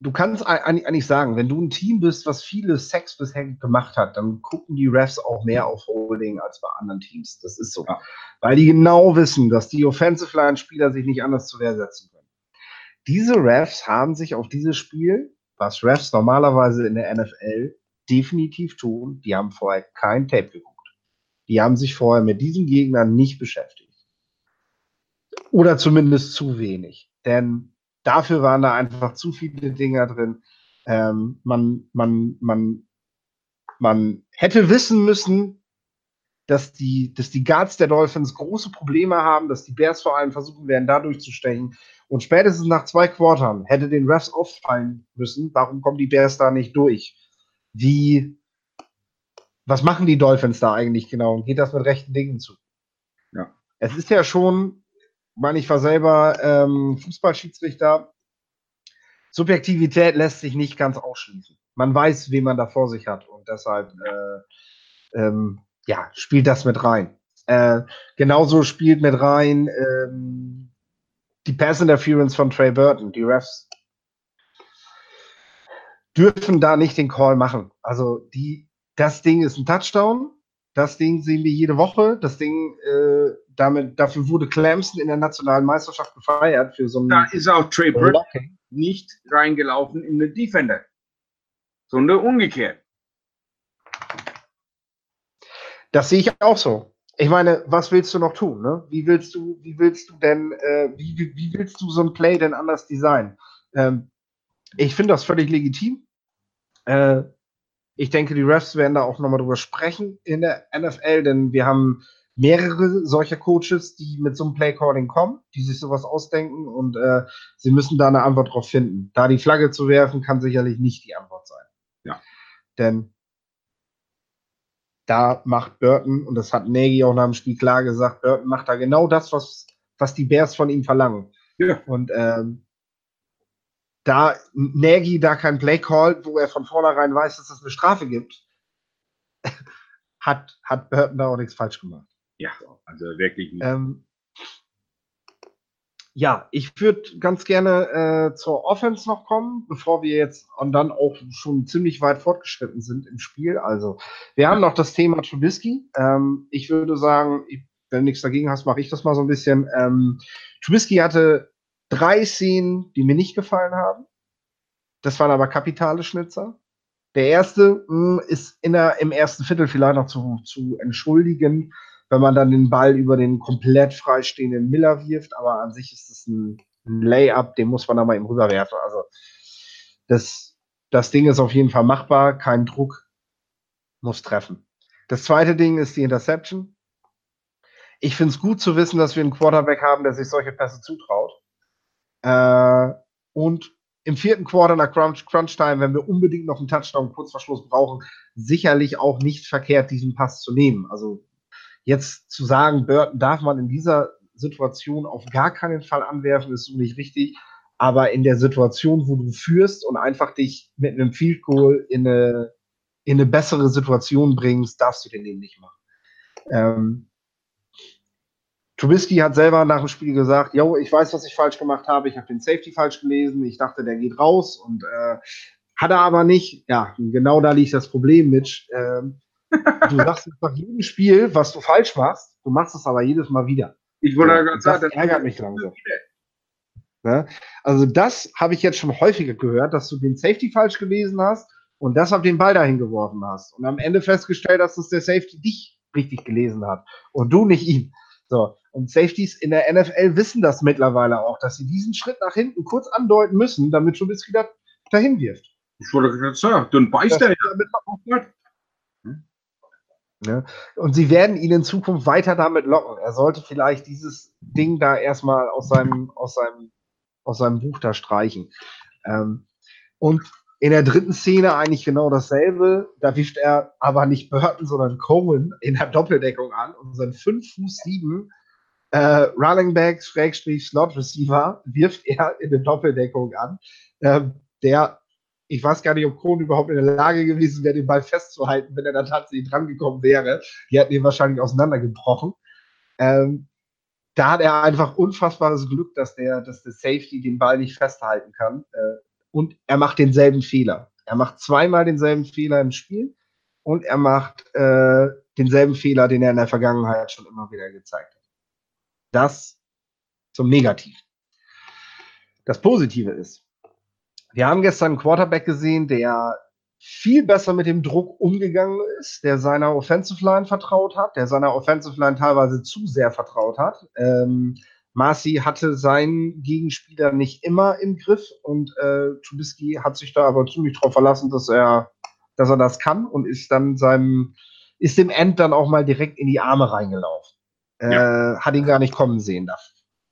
[SPEAKER 1] du kannst eigentlich sagen, wenn du ein Team bist, was viele Sex bisher gemacht hat, dann gucken die Refs auch mehr auf Holding als bei anderen Teams. Das ist so. Ja. Weil die genau wissen, dass die Offensive Line-Spieler sich nicht anders zu Wehr setzen können. Diese Refs haben sich auf dieses Spiel, was Refs normalerweise in der NFL definitiv tun. Die haben vorher kein Tape geguckt. Die haben sich vorher mit diesen Gegnern nicht beschäftigt. Oder zumindest zu wenig. Denn dafür waren da einfach zu viele Dinger drin. Ähm, man, man, man, man hätte wissen müssen, dass die, dass die Guards der Dolphins große Probleme haben, dass die Bears vor allem versuchen werden, da durchzustechen. Und spätestens nach zwei Quartern hätte den Refs auffallen müssen, warum kommen die Bears da nicht durch? Wie, was machen die Dolphins da eigentlich genau und geht das mit rechten Dingen zu? Ja. Es ist ja schon, meine ich war selber ähm, Fußballschiedsrichter, Subjektivität lässt sich nicht ganz ausschließen. Man weiß, wen man da vor sich hat und deshalb äh, ähm, ja, spielt das mit rein. Äh, genauso spielt mit rein ähm, die Pass Interference von Trey Burton. Die Refs dürfen da nicht den Call machen. Also die, das Ding ist ein Touchdown. Das Ding sehen wir jede Woche. Das Ding, äh, damit, dafür wurde Clemson in der nationalen Meisterschaft gefeiert für so
[SPEAKER 2] ein. Da ist auch Trey Burton nicht reingelaufen in den Defender, sondern umgekehrt.
[SPEAKER 1] Das sehe ich auch so. ich meine, was willst du noch tun? Ne? Wie willst du, wie willst du denn, äh, wie, wie, wie, willst du so ein Play denn anders designen? Ähm, ich finde das völlig legitim. Äh, ich denke, die Refs werden da auch nochmal drüber sprechen in der NFL, denn wir haben mehrere solcher Coaches, die mit so einem Playcalling kommen, die sich sowas ausdenken und äh, sie müssen da eine Antwort drauf finden. Da die Flagge zu werfen, kann sicherlich nicht die Antwort sein.
[SPEAKER 2] Ja.
[SPEAKER 1] Denn da macht Burton, und das hat Nagy auch nach dem Spiel klar gesagt, Burton macht da genau das, was, was die Bears von ihm verlangen.
[SPEAKER 2] Ja.
[SPEAKER 1] Und ähm, da Nagy da kein Play call, wo er von vornherein weiß, dass es eine Strafe gibt, (laughs) hat, hat Burton da auch nichts falsch gemacht.
[SPEAKER 2] Ja, also wirklich
[SPEAKER 1] nicht. Ähm, ja, ich würde ganz gerne äh, zur Offense noch kommen, bevor wir jetzt und dann auch schon ziemlich weit fortgeschritten sind im Spiel. Also, wir haben noch das Thema Trubisky. Ähm, ich würde sagen, wenn du nichts dagegen hast, mache ich das mal so ein bisschen. Ähm, Trubisky hatte drei Szenen, die mir nicht gefallen haben. Das waren aber kapitale Schnitzer. Der erste mh, hm, ist in der, im ersten Viertel vielleicht noch zu, zu entschuldigen wenn man dann den Ball über den komplett freistehenden Miller wirft, aber an sich ist es ein, ein Layup, den muss man da mal eben rüberwerfen. Also das, das Ding ist auf jeden Fall machbar, kein Druck, muss treffen. Das zweite Ding ist die Interception. Ich finde es gut zu wissen, dass wir einen Quarterback haben, der sich solche Pässe zutraut. Äh, und im vierten Quarter nach Crunch, Crunch Time, wenn wir unbedingt noch einen Touchdown kurz vor Schluss brauchen, sicherlich auch nicht verkehrt, diesen Pass zu nehmen. Also Jetzt zu sagen, Burton darf man in dieser Situation auf gar keinen Fall anwerfen, ist so nicht richtig. Aber in der Situation, wo du führst und einfach dich mit einem Field Goal in eine, in eine bessere Situation bringst, darfst du den eben nicht machen. Ähm, Trubisky hat selber nach dem Spiel gesagt, yo, ich weiß, was ich falsch gemacht habe, ich habe den Safety falsch gelesen, ich dachte, der geht raus und äh, hat er aber nicht. Ja, genau da liegt das Problem, Mitch. Ähm, (laughs) Du sagst nach jedem Spiel, was du falsch machst, du machst es aber jedes Mal wieder.
[SPEAKER 2] Ich wollte ja, gerade sagen,
[SPEAKER 1] das ärgert mich langsam. Ne? Also das habe ich jetzt schon häufiger gehört, dass du den Safety falsch gelesen hast und deshalb den Ball dahin geworfen hast und am Ende festgestellt hast, dass der Safety dich richtig gelesen hat und du nicht ihn. So. Und Safeties in der NFL wissen das mittlerweile auch, dass sie diesen Schritt nach hinten kurz andeuten müssen, damit schon bis wieder dahin wirft.
[SPEAKER 2] Ich wollte gerade sagen, dann beißt er ja.
[SPEAKER 1] Ne? Und sie werden ihn in Zukunft weiter damit locken. Er sollte vielleicht dieses Ding da erstmal aus seinem, aus seinem, aus seinem Buch da streichen. Ähm, und in der dritten Szene eigentlich genau dasselbe. Da wischt er aber nicht Burton, sondern Cohen in der Doppeldeckung an und sein 5 Fuß 7 äh, Running Back, Schrägstrich, Slot Receiver wirft er in der Doppeldeckung an. Ähm, der ich weiß gar nicht, ob Kohn überhaupt in der Lage gewesen wäre, den Ball festzuhalten, wenn er da tatsächlich dran gekommen wäre. Die hätten ihn wahrscheinlich auseinandergebrochen. Ähm, da hat er einfach unfassbares Glück, dass der, dass der Safety den Ball nicht festhalten kann. Äh, und er macht denselben Fehler. Er macht zweimal denselben Fehler im Spiel und er macht äh, denselben Fehler, den er in der Vergangenheit schon immer wieder gezeigt hat. Das zum Negativen. Das Positive ist, wir haben gestern einen Quarterback gesehen, der viel besser mit dem Druck umgegangen ist, der seiner Offensive Line vertraut hat, der seiner Offensive Line teilweise zu sehr vertraut hat. Ähm, Marcy hatte seinen Gegenspieler nicht immer im Griff und äh, Trubisky hat sich da aber ziemlich drauf verlassen, dass er, dass er das kann und ist dann seinem, ist dem End dann auch mal direkt in die Arme reingelaufen. Ja. Äh, hat ihn gar nicht kommen sehen da,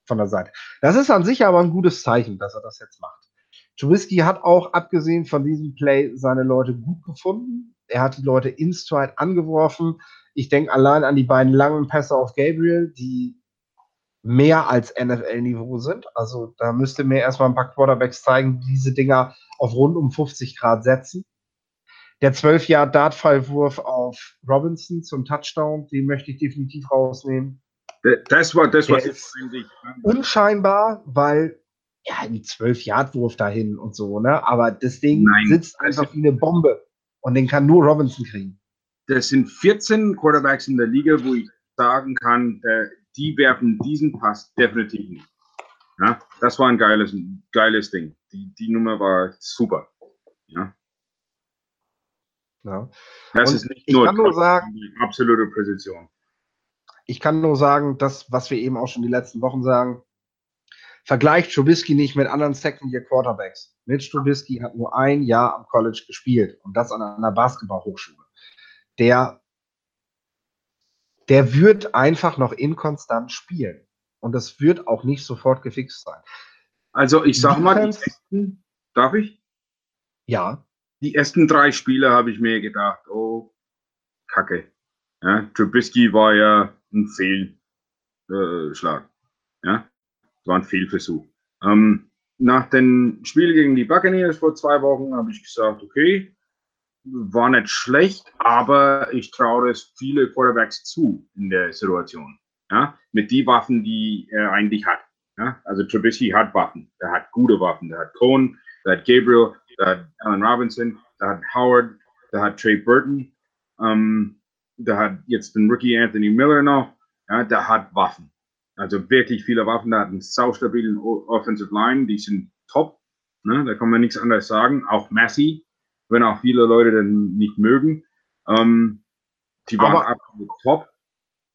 [SPEAKER 1] von der Seite. Das ist an sich aber ein gutes Zeichen, dass er das jetzt macht. Trubisky hat auch, abgesehen von diesem Play, seine Leute gut gefunden. Er hat die Leute in Stride angeworfen. Ich denke allein an die beiden langen Pässe auf Gabriel, die mehr als NFL-Niveau sind. Also da müsste mir erstmal ein paar Quarterbacks zeigen, die diese Dinger auf rund um 50 Grad setzen. Der 12 Jahr Dartfallwurf auf Robinson zum Touchdown, den möchte ich definitiv rausnehmen.
[SPEAKER 2] Das war das, was
[SPEAKER 1] ich unscheinbar, weil ja, ein 12-Yard-Wurf dahin und so, ne? Aber das Ding Nein, sitzt einfach wie eine Bombe. Und den kann nur Robinson kriegen.
[SPEAKER 2] Das sind 14 Quarterbacks in der Liga, wo ich sagen kann, die werfen diesen Pass definitiv nicht. Ja, das war ein geiles, geiles Ding. Die, die Nummer war super. Ja.
[SPEAKER 1] ja.
[SPEAKER 2] Das
[SPEAKER 1] und
[SPEAKER 2] ist nicht nur,
[SPEAKER 1] nur sagen,
[SPEAKER 2] die absolute Präzision.
[SPEAKER 1] ich kann nur sagen, das, was wir eben auch schon die letzten Wochen sagen, vergleicht Trubisky nicht mit anderen Second-Year-Quarterbacks. Mitch Trubisky hat nur ein Jahr am College gespielt und das an einer Basketballhochschule. Der, der wird einfach noch inkonstant spielen. Und das wird auch nicht sofort gefixt sein.
[SPEAKER 2] Also ich sag mal, die ersten, darf ich?
[SPEAKER 1] Ja.
[SPEAKER 2] Die ersten drei Spiele habe ich mir gedacht, oh, Kacke. Ja, Trubisky war ja ein Fehlschlag. Äh, ja, war ein Fehlversuch. Ähm, nach dem Spiel gegen die Buccaneers vor zwei Wochen habe ich gesagt, okay, war nicht schlecht, aber ich traue es viele Quarterbacks zu in der Situation ja, mit die Waffen, die er eigentlich hat. Ja? Also Trubisky hat Waffen, er hat gute Waffen, der hat Cohen, der hat Gabriel, der hat Allen Robinson, der hat Howard, der hat Trey Burton, ähm, der hat jetzt den Rookie Anthony Miller noch, ja, der hat Waffen. Also wirklich viele Waffen, der hat einen saustabilen Offensive Line, die sind top, ne? da kann man nichts anderes sagen. Auch Massey, wenn auch viele Leute den nicht mögen. Ähm, die waren Aber absolut top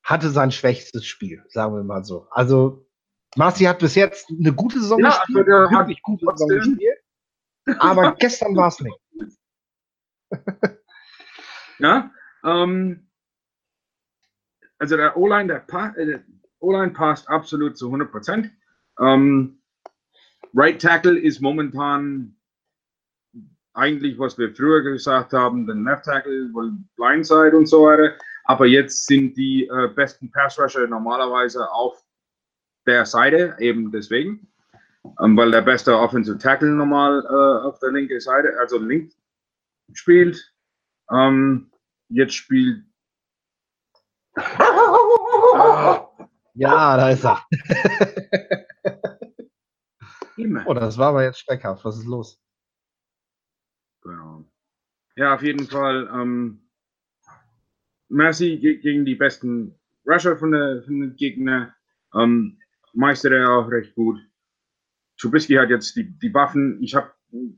[SPEAKER 1] hatte sein schwächstes Spiel, sagen wir mal so. Also Marci hat bis jetzt eine gute Saison ja, gespielt,
[SPEAKER 2] also wirklich gute Saison gespielt,
[SPEAKER 1] aber (laughs) gestern war es nicht. (laughs)
[SPEAKER 2] ja, ähm, also der O-Line, der, pa äh, O-Line passt absolut zu 100 Prozent. Ähm, right Tackle ist momentan eigentlich, was wir früher gesagt haben, den Left Tackle, Blindside und so weiter. Aber jetzt sind die äh, besten Pass Rusher normalerweise auf der Seite, eben deswegen. Ähm, weil der beste Offensive Tackle normal äh, auf der linken Seite, also links spielt. Ähm, jetzt spielt. (laughs)
[SPEAKER 1] Ja, da ist er. oh, das war aber jetzt schreckhaft. Was ist los?
[SPEAKER 2] Genau. Ja, auf jeden Fall. Ähm, Messi gegen die besten Rusher von der, von der Gegner. Ähm, meistert er auch recht gut. Trubisky hat jetzt die, die Waffen. Ich habe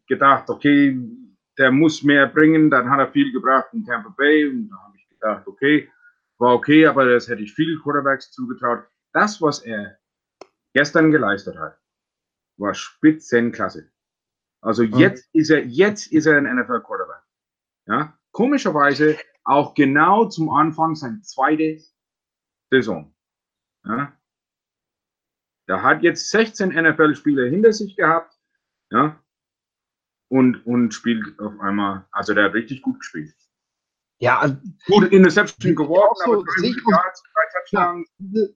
[SPEAKER 2] gedacht, okay, der muss mehr bringen. Dann hat er viel gebracht in Tampa Bay. Und da habe ich gedacht, okay, war okay, aber das hätte ich viel Quarterbacks zugetraut. Das, was er gestern geleistet hat, war Spitzenklasse. Also mhm. jetzt ist er, jetzt ist er ein NFL Quarterback. Ja, komischerweise auch genau zum Anfang seine zweite Saison. Ja. Er hat jetzt 16 NFL-Spiele hinter sich gehabt. Ja. Und, und spielt auf einmal, also der hat richtig gut gespielt.
[SPEAKER 1] Ja, also
[SPEAKER 2] gut Interception geworfen,
[SPEAKER 1] so, aber Yards, drei diese,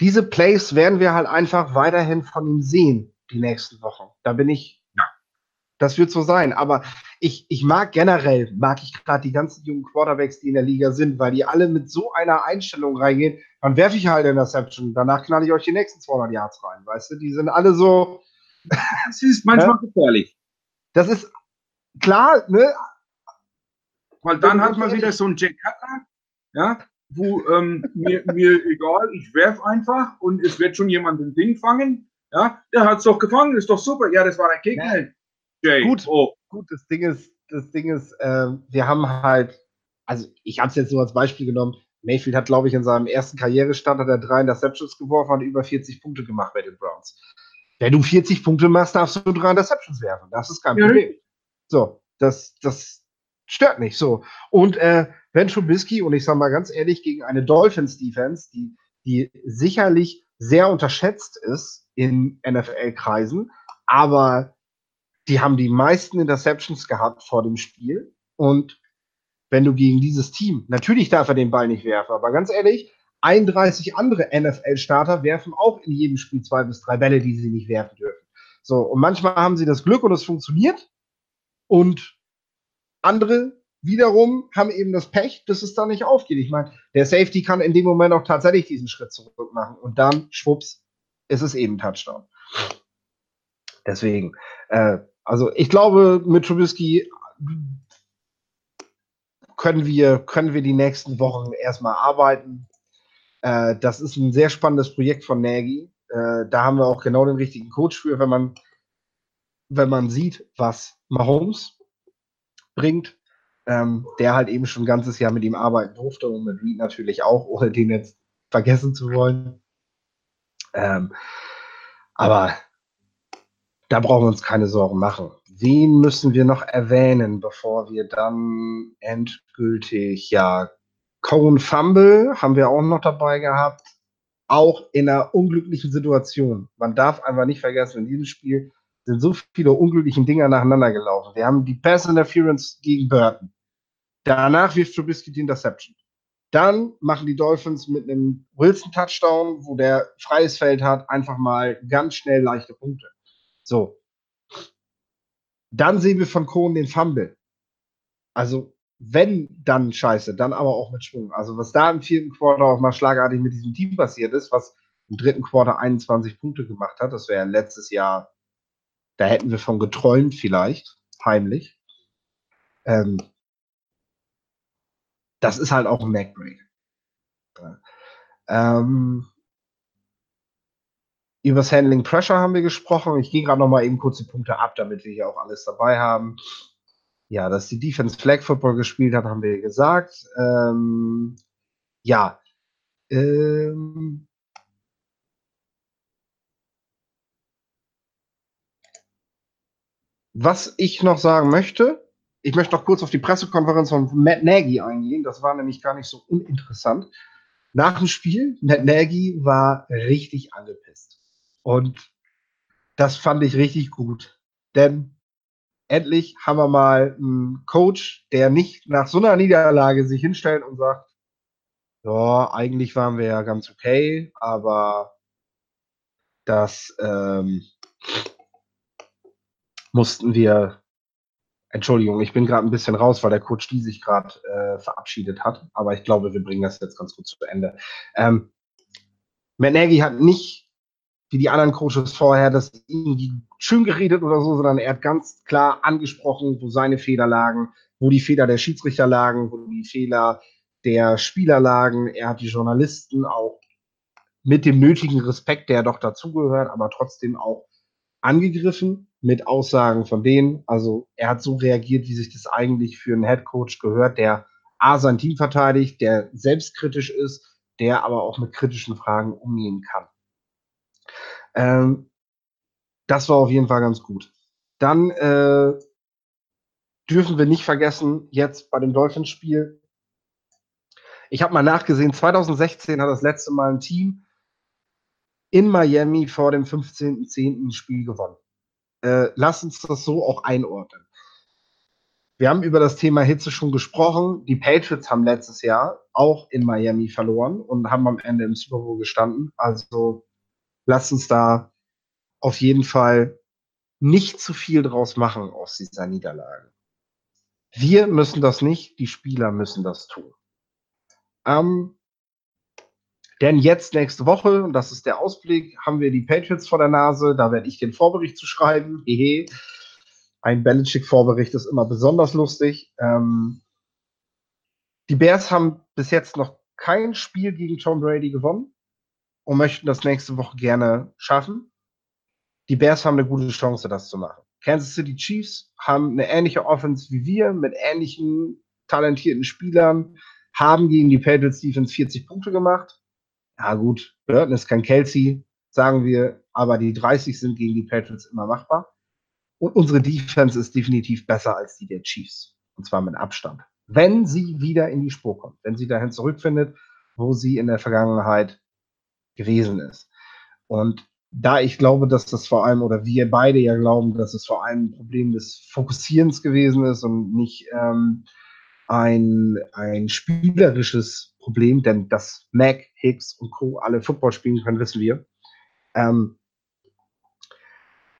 [SPEAKER 1] diese Plays werden wir halt einfach weiterhin von ihm sehen, die nächsten Wochen. Da bin ich das wird so sein. Aber ich, ich mag generell, mag ich gerade die ganzen jungen Quarterbacks, die in der Liga sind, weil die alle mit so einer Einstellung reingehen. Dann werfe ich halt Interception. Danach knall ich euch die nächsten 200 Yards rein. Weißt du, die sind alle so. (laughs)
[SPEAKER 2] Das ist manchmal ja? gefährlich.
[SPEAKER 1] Das ist klar, ne?
[SPEAKER 2] Weil dann hat man wieder so einen Jack Cutler, ja, wo ähm, mir, mir egal, ich werfe einfach und es wird schon jemand ein Ding fangen. Ja, der hat es doch gefangen, ist doch super. Ja, das war der Gegner. Ja.
[SPEAKER 1] Jay. Gut, oh. gut, das Ding ist, das Ding ist, äh, wir haben halt, also ich habe es jetzt nur als Beispiel genommen. Mayfield hat, glaube ich, in seinem ersten Karrierestand hat er drei Interceptions geworfen und über 40 Punkte gemacht bei den Browns. Wenn du 40 Punkte machst, darfst du drei Interceptions werfen. Das ist kein ja. Problem. So, das, das stört nicht so. Und äh, wenn Trubisky, und ich sage mal ganz ehrlich, gegen eine Dolphins-Defense, die, die sicherlich sehr unterschätzt ist in NFL-Kreisen, aber die haben die meisten Interceptions gehabt vor dem Spiel. Und wenn du gegen dieses Team, natürlich darf er den Ball nicht werfen, aber ganz ehrlich, 31 andere NFL-Starter werfen auch in jedem Spiel zwei bis drei Bälle, die sie nicht werfen dürfen. So, und manchmal haben sie das Glück und es funktioniert. Und andere wiederum haben eben das Pech, dass es da nicht aufgeht. Ich meine, der Safety kann in dem Moment auch tatsächlich diesen Schritt zurück machen und dann, schwupps, ist es eben Touchdown. Deswegen, äh, also ich glaube, mit Trubisky können wir, können wir die nächsten Wochen erstmal arbeiten. Äh, das ist ein sehr spannendes Projekt von Nagy. Äh, da haben wir auch genau den richtigen Coach für, wenn man, wenn man sieht, was Mahomes bringt, ähm, der halt eben schon ein ganzes Jahr mit ihm arbeiten durfte und mit Reed natürlich auch, ohne den jetzt vergessen zu wollen. Ähm, aber da brauchen wir uns keine Sorgen machen. Wen müssen wir noch erwähnen, bevor wir dann endgültig, ja, Cone Fumble haben wir auch noch dabei gehabt. Auch in einer unglücklichen Situation. Man darf einfach nicht vergessen, in diesem Spiel sind so viele unglückliche Dinger nacheinander gelaufen. Wir haben die Pass Interference gegen Burton. Danach wirft Trubisky die Interception. Dann machen die Dolphins mit einem Wilson-Touchdown, wo der freies Feld hat, einfach mal ganz schnell leichte Punkte. So. Dann sehen wir von Cohen den Fumble. Also, wenn dann scheiße, dann aber auch mit Schwung. Also, was da im vierten Quarter auch mal schlagartig mit diesem Team passiert ist, was im dritten Quarter 21 Punkte gemacht hat, das wäre letztes Jahr, da hätten wir von geträumt vielleicht, heimlich. Ähm, das ist halt auch ein Neckbreak. Ähm, Übers Handling Pressure haben wir gesprochen. Ich gehe gerade noch mal eben kurz die Punkte ab, damit wir hier auch alles dabei haben. Ja, dass die Defense Flag Football gespielt hat, haben wir gesagt. Ähm, ja. Ähm, was ich noch sagen möchte, ich möchte noch kurz auf die Pressekonferenz von Matt Nagy eingehen. Das war nämlich gar nicht so uninteressant. Nach dem Spiel, Matt Nagy war richtig angepisst. Und das fand ich richtig gut. Denn endlich haben wir mal einen Coach, der nicht nach so einer Niederlage sich hinstellt und sagt, ja, eigentlich waren wir ja ganz okay, aber das ähm, mussten wir Entschuldigung, ich bin gerade ein bisschen raus, weil der Coach die sich gerade äh, verabschiedet hat. Aber ich glaube, wir bringen das jetzt ganz gut zu Ende. Ähm, Matt Nagy hat nicht wie die anderen Coaches vorher das irgendwie schön geredet oder so, sondern er hat ganz klar angesprochen, wo seine Fehler lagen, wo die Fehler der Schiedsrichter lagen, wo die Fehler der Spieler lagen. Er hat die Journalisten auch mit dem nötigen Respekt, der doch dazugehört, aber trotzdem auch angegriffen mit Aussagen von denen. Also er hat so reagiert, wie sich das eigentlich für einen Head Coach gehört, der A sein Team verteidigt, der selbstkritisch ist, der aber auch mit kritischen Fragen umgehen kann. Ähm, das war auf jeden Fall ganz gut. Dann äh, dürfen wir nicht vergessen, jetzt bei dem Dolphins-Spiel, ich habe mal nachgesehen, 2016 hat das letzte Mal ein Team in Miami vor dem 15.10. Spiel gewonnen. Äh, lass uns das so auch einordnen. Wir haben über das Thema Hitze schon gesprochen. Die Patriots haben letztes Jahr auch in Miami verloren und haben am Ende im Super Bowl gestanden. Also lass uns da auf jeden Fall nicht zu viel draus machen aus dieser Niederlage. Wir müssen das nicht, die Spieler müssen das tun. Ähm, denn jetzt nächste Woche, und das ist der Ausblick, haben wir die Patriots vor der Nase. Da werde ich den Vorbericht zu schreiben. Hehe. Ein Belichick-Vorbericht ist immer besonders lustig. Ähm, die Bears haben bis jetzt noch kein Spiel gegen Tom Brady gewonnen und möchten das nächste Woche gerne schaffen. Die Bears haben eine gute Chance, das zu machen. Kansas City Chiefs haben eine ähnliche Offense wie wir mit ähnlichen talentierten Spielern, haben gegen die Patriots Defense 40 Punkte gemacht ja gut, Burton ist kein Kelsey, sagen wir, aber die 30 sind gegen die Patriots immer machbar. Und unsere Defense ist definitiv besser als die der Chiefs. Und zwar mit Abstand. Wenn sie wieder in die Spur kommt, wenn sie dahin zurückfindet, wo sie in der Vergangenheit gewesen ist. Und da ich glaube, dass das vor allem, oder wir beide ja glauben, dass es vor allem ein Problem des Fokussierens gewesen ist und nicht ähm, ein, ein spielerisches Problem, denn dass Mac, Hicks und Co. alle Football spielen können, wissen wir. Ähm,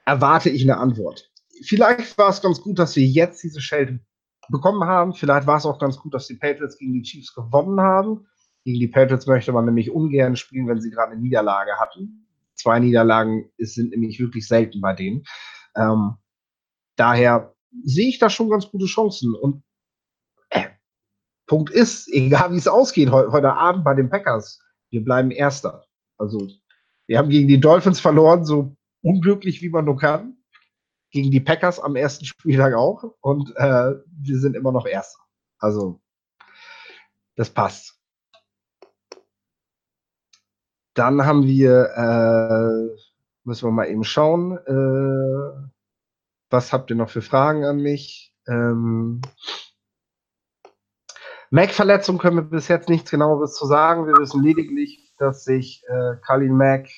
[SPEAKER 1] erwarte ich eine Antwort. Vielleicht war es ganz gut, dass wir jetzt diese Schelte bekommen haben. Vielleicht war es auch ganz gut, dass die Patriots gegen die Chiefs gewonnen haben. Gegen die Patriots möchte man nämlich ungern spielen, wenn sie gerade eine Niederlage hatten. Zwei Niederlagen sind nämlich wirklich selten bei denen. Ähm, daher sehe ich da schon ganz gute Chancen. Und Punkt ist, (laughs) egal wie es ausgeht he heute Abend bei den Packers, wir bleiben Erster. Also wir haben gegen die Dolphins verloren, so unglücklich wie man nur kann. Gegen die Packers am ersten Spieltag auch. Und äh, wir sind immer noch Erster. Also das passt. Dann haben wir, äh, müssen wir mal eben schauen, äh, was habt ihr noch für Fragen an mich? Ähm, Mac-Verletzung können wir bis jetzt nichts genaueres zu sagen. Wir wissen lediglich, dass sich äh, Khalil Mack,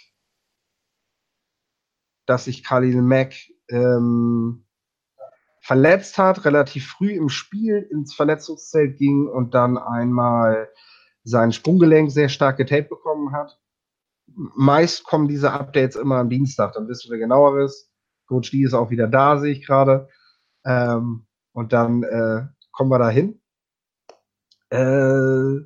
[SPEAKER 1] dass sich Khalil Mack ähm, verletzt hat, relativ früh im Spiel ins Verletzungszelt ging und dann einmal sein Sprunggelenk sehr stark getaped bekommen hat. Meist kommen diese Updates immer am Dienstag, dann wissen wir genaueres. Coach D ist auch wieder da, sehe ich gerade. Ähm, und dann äh, kommen wir da hin. Äh,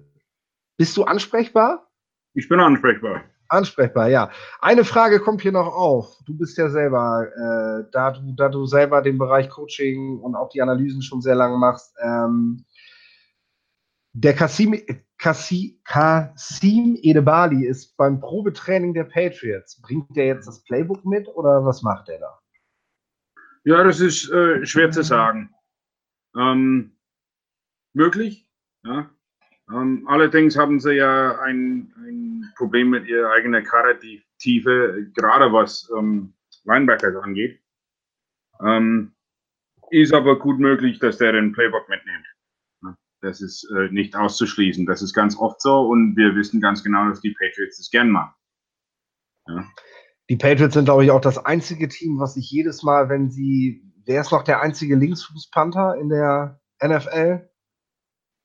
[SPEAKER 1] bist du ansprechbar?
[SPEAKER 2] Ich bin ansprechbar.
[SPEAKER 1] Ansprechbar, ja. Eine Frage kommt hier noch auf. Du bist ja selber, äh, da, du, da du selber den Bereich Coaching und auch die Analysen schon sehr lange machst, ähm, der Kasim, Kasim, Kasim Edebali ist beim Probetraining der Patriots. Bringt der jetzt das Playbook mit oder was macht der da?
[SPEAKER 2] Ja, das ist äh, schwer zu sagen. Ähm, möglich, ja. Ähm, allerdings haben sie ja ein, ein Problem mit ihrer eigenen Karre, die Tiefe, gerade was ähm, Linebackers angeht. Ähm, ist aber gut möglich, dass der den Playbook mitnimmt. Das ist äh, nicht auszuschließen. Das ist ganz oft so und wir wissen ganz genau, dass die Patriots das gern machen.
[SPEAKER 1] Ja. Die Patriots sind, glaube ich, auch das einzige Team, was sich jedes Mal, wenn sie, wer ist noch der einzige Linksfußpanther in der NFL?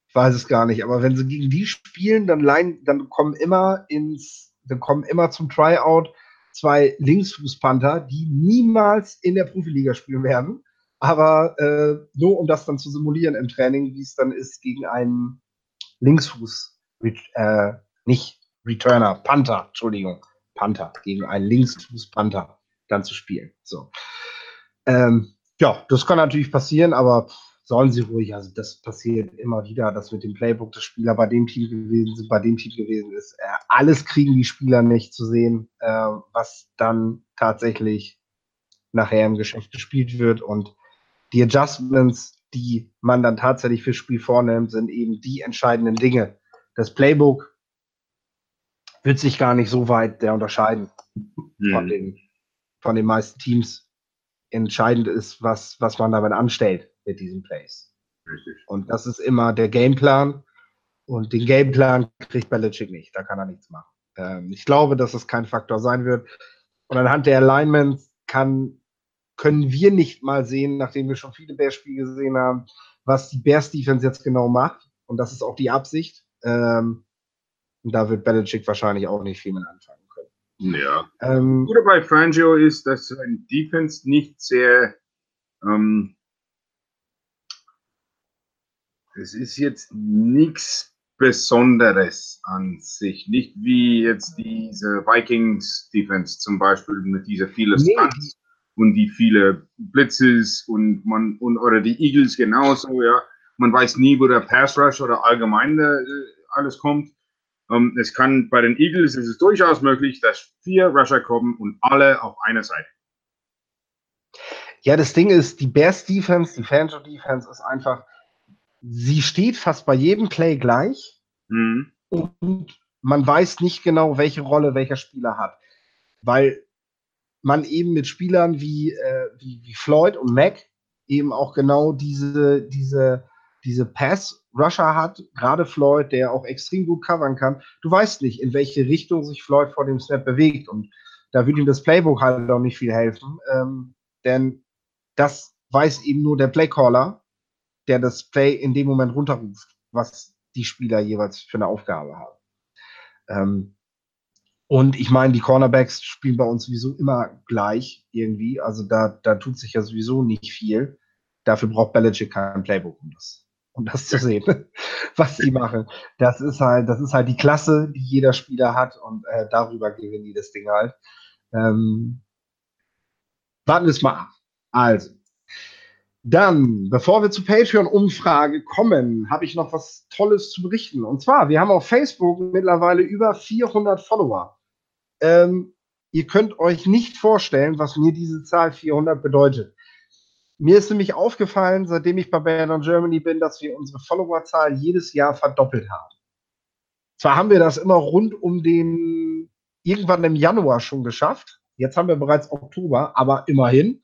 [SPEAKER 1] Ich weiß es gar nicht, aber wenn sie gegen die spielen, dann, line, dann kommen immer ins, dann kommen immer zum Tryout zwei Linksfußpanther, die niemals in der Profiliga spielen werden, aber äh, nur um das dann zu simulieren im Training, wie es dann ist gegen einen Linksfuß, äh, nicht Returner, Panther, Entschuldigung, Panther, gegen einen Linksfuß-Panther dann zu spielen. So. Ähm, ja, das kann natürlich passieren, aber sollen sie ruhig. Also das passiert immer wieder, dass mit dem Playbook des Spieler bei dem Team gewesen sind, bei dem Team gewesen ist. Äh, alles kriegen die Spieler nicht zu sehen, äh, was dann tatsächlich nachher im Geschäft gespielt wird. Und die Adjustments, die man dann tatsächlich fürs Spiel vornimmt, sind eben die entscheidenden Dinge. Das Playbook wird sich gar nicht so weit der unterscheiden mhm. von, den, von den meisten Teams. Entscheidend ist, was, was man damit anstellt mit diesen Plays. Richtig. Und das ist immer der Gameplan. Und den Gameplan kriegt Belichick nicht. Da kann er nichts machen. Ähm, ich glaube, dass es kein Faktor sein wird. Und anhand der Alignments kann, können wir nicht mal sehen, nachdem wir schon viele Bears-Spiele gesehen haben, was die Bears-Defense jetzt genau macht. Und das ist auch die Absicht. Ähm, und da wird Belichick wahrscheinlich auch nicht viel mit anfangen können.
[SPEAKER 2] Ja. Ähm, Gute bei Fangio ist, dass sein Defense nicht sehr ähm, es ist jetzt nichts Besonderes an sich. Nicht wie jetzt diese Vikings Defense zum Beispiel mit dieser vielen nee. Stunts und die viele Blitzes und man und oder die Eagles genauso, ja. Man weiß nie, wo der Pass Rush oder allgemein äh, alles kommt. Ähm, es kann bei den Eagles ist es durchaus möglich, dass vier Rusher kommen und alle auf einer Seite.
[SPEAKER 1] Ja, das Ding ist, die Bears Defense, die Fanjo Defense ist einfach, sie steht fast bei jedem Play gleich mhm. und man weiß nicht genau, welche Rolle welcher Spieler hat. Weil man eben mit Spielern wie, äh, wie, wie Floyd und Mac eben auch genau diese, diese, diese Pass-Rusher hat, gerade Floyd, der auch extrem gut covern kann. Du weißt nicht, in welche Richtung sich Floyd vor dem Snap bewegt. Und da würde ihm das Playbook halt auch nicht viel helfen. Ähm, denn das weiß eben nur der Playcaller der das Play in dem Moment runterruft, was die Spieler jeweils für eine Aufgabe haben. Ähm, und ich meine, die Cornerbacks spielen bei uns sowieso immer gleich irgendwie. Also da, da tut sich ja sowieso nicht viel. Dafür braucht Belichick kein Playbook, um das, um das zu sehen, (laughs) was die machen. Das ist halt, das ist halt die Klasse, die jeder Spieler hat und äh, darüber gewinnen die das Ding halt. Ähm, warten wir es mal ab. Also, dann, bevor wir zur Patreon-Umfrage kommen, habe ich noch was Tolles zu berichten. Und zwar, wir haben auf Facebook mittlerweile über 400 Follower. Ähm, ihr könnt euch nicht vorstellen, was mir diese Zahl 400 bedeutet. Mir ist nämlich aufgefallen, seitdem ich bei Band Germany bin, dass wir unsere Followerzahl jedes Jahr verdoppelt haben. Zwar haben wir das immer rund um den irgendwann im Januar schon geschafft. Jetzt haben wir bereits Oktober, aber immerhin,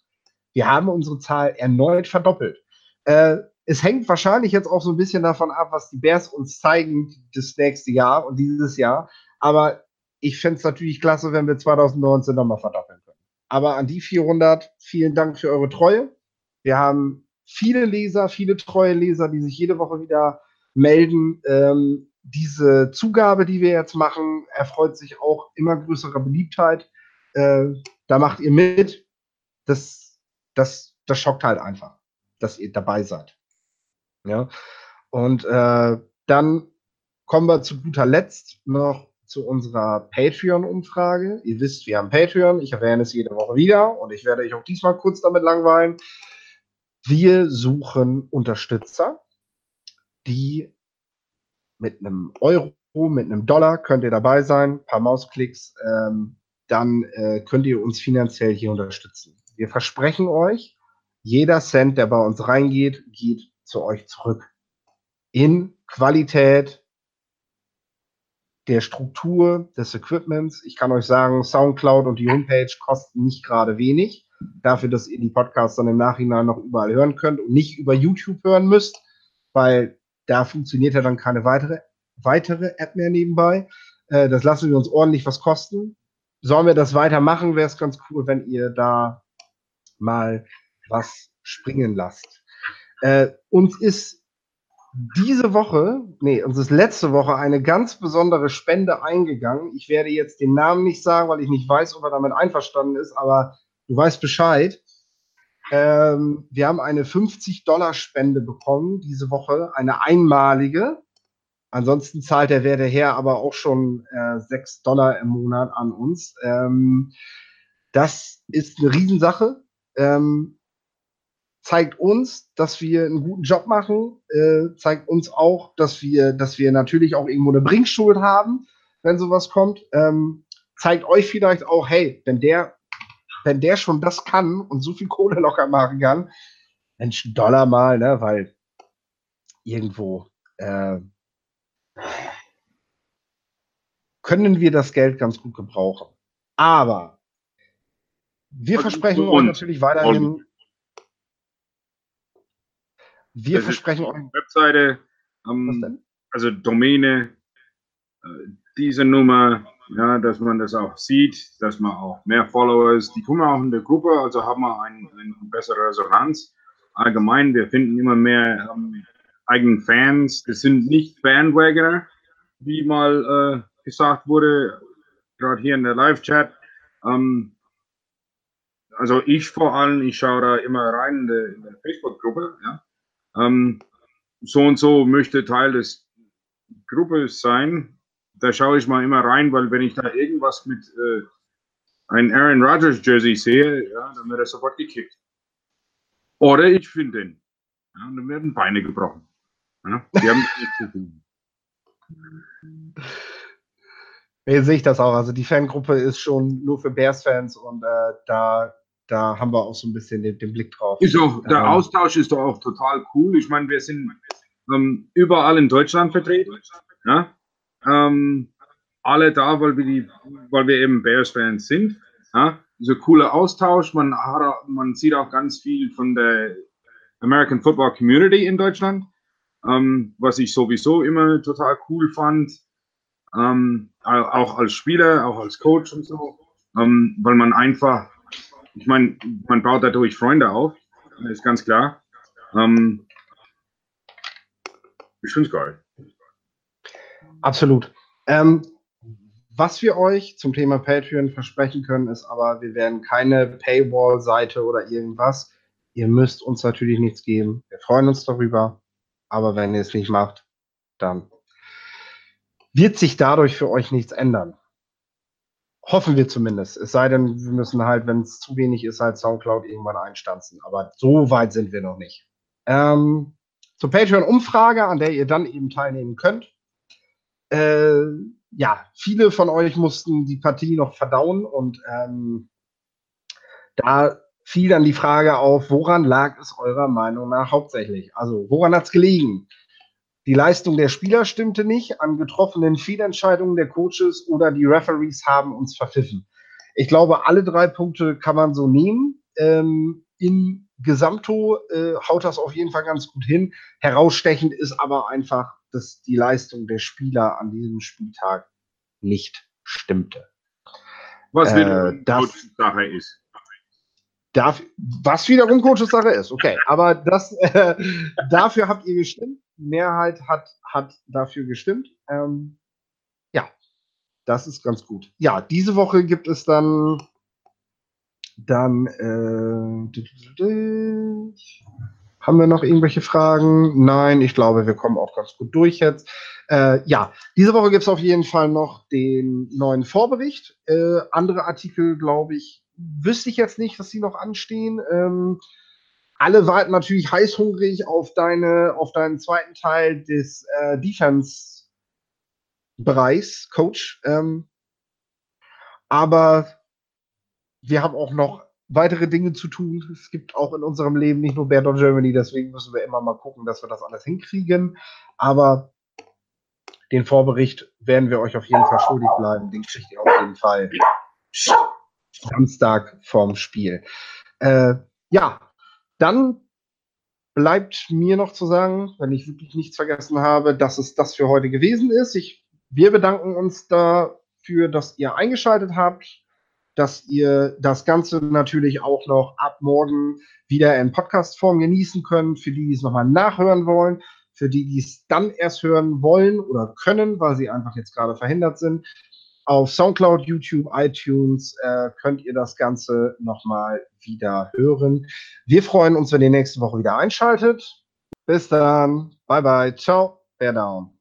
[SPEAKER 1] wir haben unsere Zahl erneut verdoppelt. Äh, es hängt wahrscheinlich jetzt auch so ein bisschen davon ab, was die Bears uns zeigen das nächste Jahr und dieses Jahr. Aber ich fände es natürlich klasse, wenn wir 2019 nochmal verdoppeln können. Aber an die 400, vielen Dank für eure Treue. Wir haben viele Leser, viele treue Leser, die sich jede Woche wieder melden. Ähm, diese Zugabe, die wir jetzt machen, erfreut sich auch immer größerer Beliebtheit. Äh, da macht ihr mit. Das, das, das schockt halt einfach, dass ihr dabei seid. Ja. Und äh, dann kommen wir zu guter Letzt noch zu unserer Patreon-Umfrage. Ihr wisst, wir haben Patreon. Ich erwähne es jede Woche wieder und ich werde euch auch diesmal kurz damit langweilen. Wir suchen Unterstützer, die mit einem Euro, mit einem Dollar könnt ihr dabei sein, ein paar Mausklicks, ähm, dann äh, könnt ihr uns finanziell hier unterstützen. Wir versprechen euch, jeder Cent, der bei uns reingeht, geht zu euch zurück. In Qualität der Struktur des Equipments. Ich kann euch sagen, Soundcloud und die Homepage kosten nicht gerade wenig. Dafür, dass ihr die Podcasts dann im Nachhinein noch überall hören könnt und nicht über YouTube hören müsst, weil da funktioniert ja dann keine weitere, weitere App mehr nebenbei. Äh, das lassen wir uns ordentlich was kosten. Sollen wir das weitermachen, wäre es ganz cool, wenn ihr da mal was springen lasst. Äh, uns ist diese Woche, nee, uns ist letzte Woche eine ganz besondere Spende eingegangen. Ich werde jetzt den Namen nicht sagen, weil ich nicht weiß, ob er damit einverstanden ist, aber du weißt Bescheid. Ähm, wir haben eine 50-Dollar-Spende bekommen diese Woche, eine einmalige. Ansonsten zahlt der werte Herr aber auch schon äh, 6 Dollar im Monat an uns. Ähm, das ist eine Riesensache. Ähm, zeigt uns, dass wir einen guten Job machen, äh, zeigt uns auch, dass wir, dass wir natürlich auch irgendwo eine Bringschuld haben, wenn sowas kommt. Ähm, zeigt euch vielleicht auch, hey, wenn der wenn der schon das kann und so viel Kohle locker machen kann, Mensch, Dollar mal, ne, weil irgendwo äh, können wir das Geld ganz gut gebrauchen. Aber wir und, versprechen und, euch natürlich weiterhin.
[SPEAKER 2] Wir versprechen euch. Webseite, ähm, also Domäne, äh, diese Nummer, ja, dass man das auch sieht, dass man auch mehr Followers, die tun wir auch in der Gruppe, also haben wir eine ein bessere Resonanz. Allgemein, wir finden immer mehr ähm, eigenen Fans. Das sind nicht Bandwagoner, wie mal äh, gesagt wurde, gerade hier in der Live-Chat. Ähm, also ich vor allem, ich schaue da immer rein in der, der Facebook-Gruppe. Ja. Ähm, so und so möchte Teil des Gruppes sein da schaue ich mal immer rein, weil wenn ich da irgendwas mit äh, einem Aaron Rodgers Jersey sehe, ja, dann wird er sofort gekickt. Oder ich finde den. Ja, und dann werden Beine gebrochen. Ja, die haben nichts zu tun.
[SPEAKER 1] Nee, sehe ich das auch. Also die Fangruppe ist schon nur für Bears-Fans und äh, da, da haben wir auch so ein bisschen den, den Blick drauf.
[SPEAKER 2] Ist auch, der ähm, Austausch ist doch auch total cool. Ich meine, wir sind ähm, überall in Deutschland vertreten. Ja? ähm, alle da, weil wir, die, weil wir eben Bears-Fans sind. Ja? Dieser coole Austausch. Man, hat, man sieht auch ganz viel von der American Football Community in Deutschland, ähm, was ich sowieso immer total cool fand. Ähm, auch als Spieler, auch als Coach und so, ähm, weil man einfach, ich meine, man baut dadurch Freunde auf, ist ganz klar. Ähm, ich finde es geil.
[SPEAKER 1] Absolut. Ähm, was wir euch zum Thema Patreon versprechen können, ist aber, wir werden keine Paywall-Seite oder irgendwas. Ihr müsst uns natürlich nichts geben. Wir freuen uns darüber. Aber wenn ihr es nicht macht, dann wird sich dadurch für euch nichts ändern. Hoffen wir zumindest. Es sei denn, wir müssen halt, wenn es zu wenig ist, halt Soundcloud irgendwann einstanzen. Aber so weit sind wir noch nicht. Ähm, zur Patreon-Umfrage, an der ihr dann eben teilnehmen könnt. Äh, ja, viele von euch mussten die Partie noch verdauen und ähm, da fiel dann die Frage auf, woran lag es eurer Meinung nach hauptsächlich? Also, woran hat es gelegen? Die Leistung der Spieler stimmte nicht, an getroffenen Fehlentscheidungen der Coaches oder die Referees haben uns verpfiffen. Ich glaube, alle drei Punkte kann man so nehmen. Ähm, in Gesamto äh, haut das auf jeden Fall ganz gut hin. Herausstechend ist aber einfach, dass die Leistung der Spieler an diesem Spieltag nicht stimmte.
[SPEAKER 2] Was äh, wiederum das, Sache ist.
[SPEAKER 1] Darf, was wiederum Coaches Sache ist, okay. Aber das, (laughs) äh, dafür habt ihr gestimmt. Mehrheit hat, hat dafür gestimmt. Ähm, ja, das ist ganz gut. Ja, diese Woche gibt es dann dann äh, haben wir noch irgendwelche Fragen? Nein, ich glaube, wir kommen auch ganz gut durch jetzt. Äh, ja, diese Woche gibt es auf jeden Fall noch den neuen Vorbericht. Äh, andere Artikel, glaube ich, wüsste ich jetzt nicht, dass sie noch anstehen. Ähm, alle warten natürlich heißhungrig auf deine, auf deinen zweiten Teil des äh, Defense-Bereichs, Coach. Ähm, aber wir haben auch noch weitere Dinge zu tun. Es gibt auch in unserem Leben nicht nur Bad of Germany, deswegen müssen wir immer mal gucken, dass wir das alles hinkriegen. Aber den Vorbericht werden wir euch auf jeden Fall schuldig bleiben. Den kriegt ihr auf jeden Fall Samstag vorm Spiel. Äh, ja, dann bleibt mir noch zu sagen, wenn ich wirklich nichts vergessen habe, dass es das für heute gewesen ist. Ich, wir bedanken uns dafür, dass ihr eingeschaltet habt dass ihr das Ganze natürlich auch noch ab morgen wieder in Podcast-Form genießen könnt. Für die, die es nochmal nachhören wollen, für die, die es dann erst hören wollen oder können, weil sie einfach jetzt gerade verhindert sind. Auf Soundcloud, YouTube, iTunes äh, könnt ihr das Ganze nochmal wieder hören. Wir freuen uns, wenn ihr nächste Woche wieder einschaltet. Bis dann. Bye bye. Ciao. Bear down.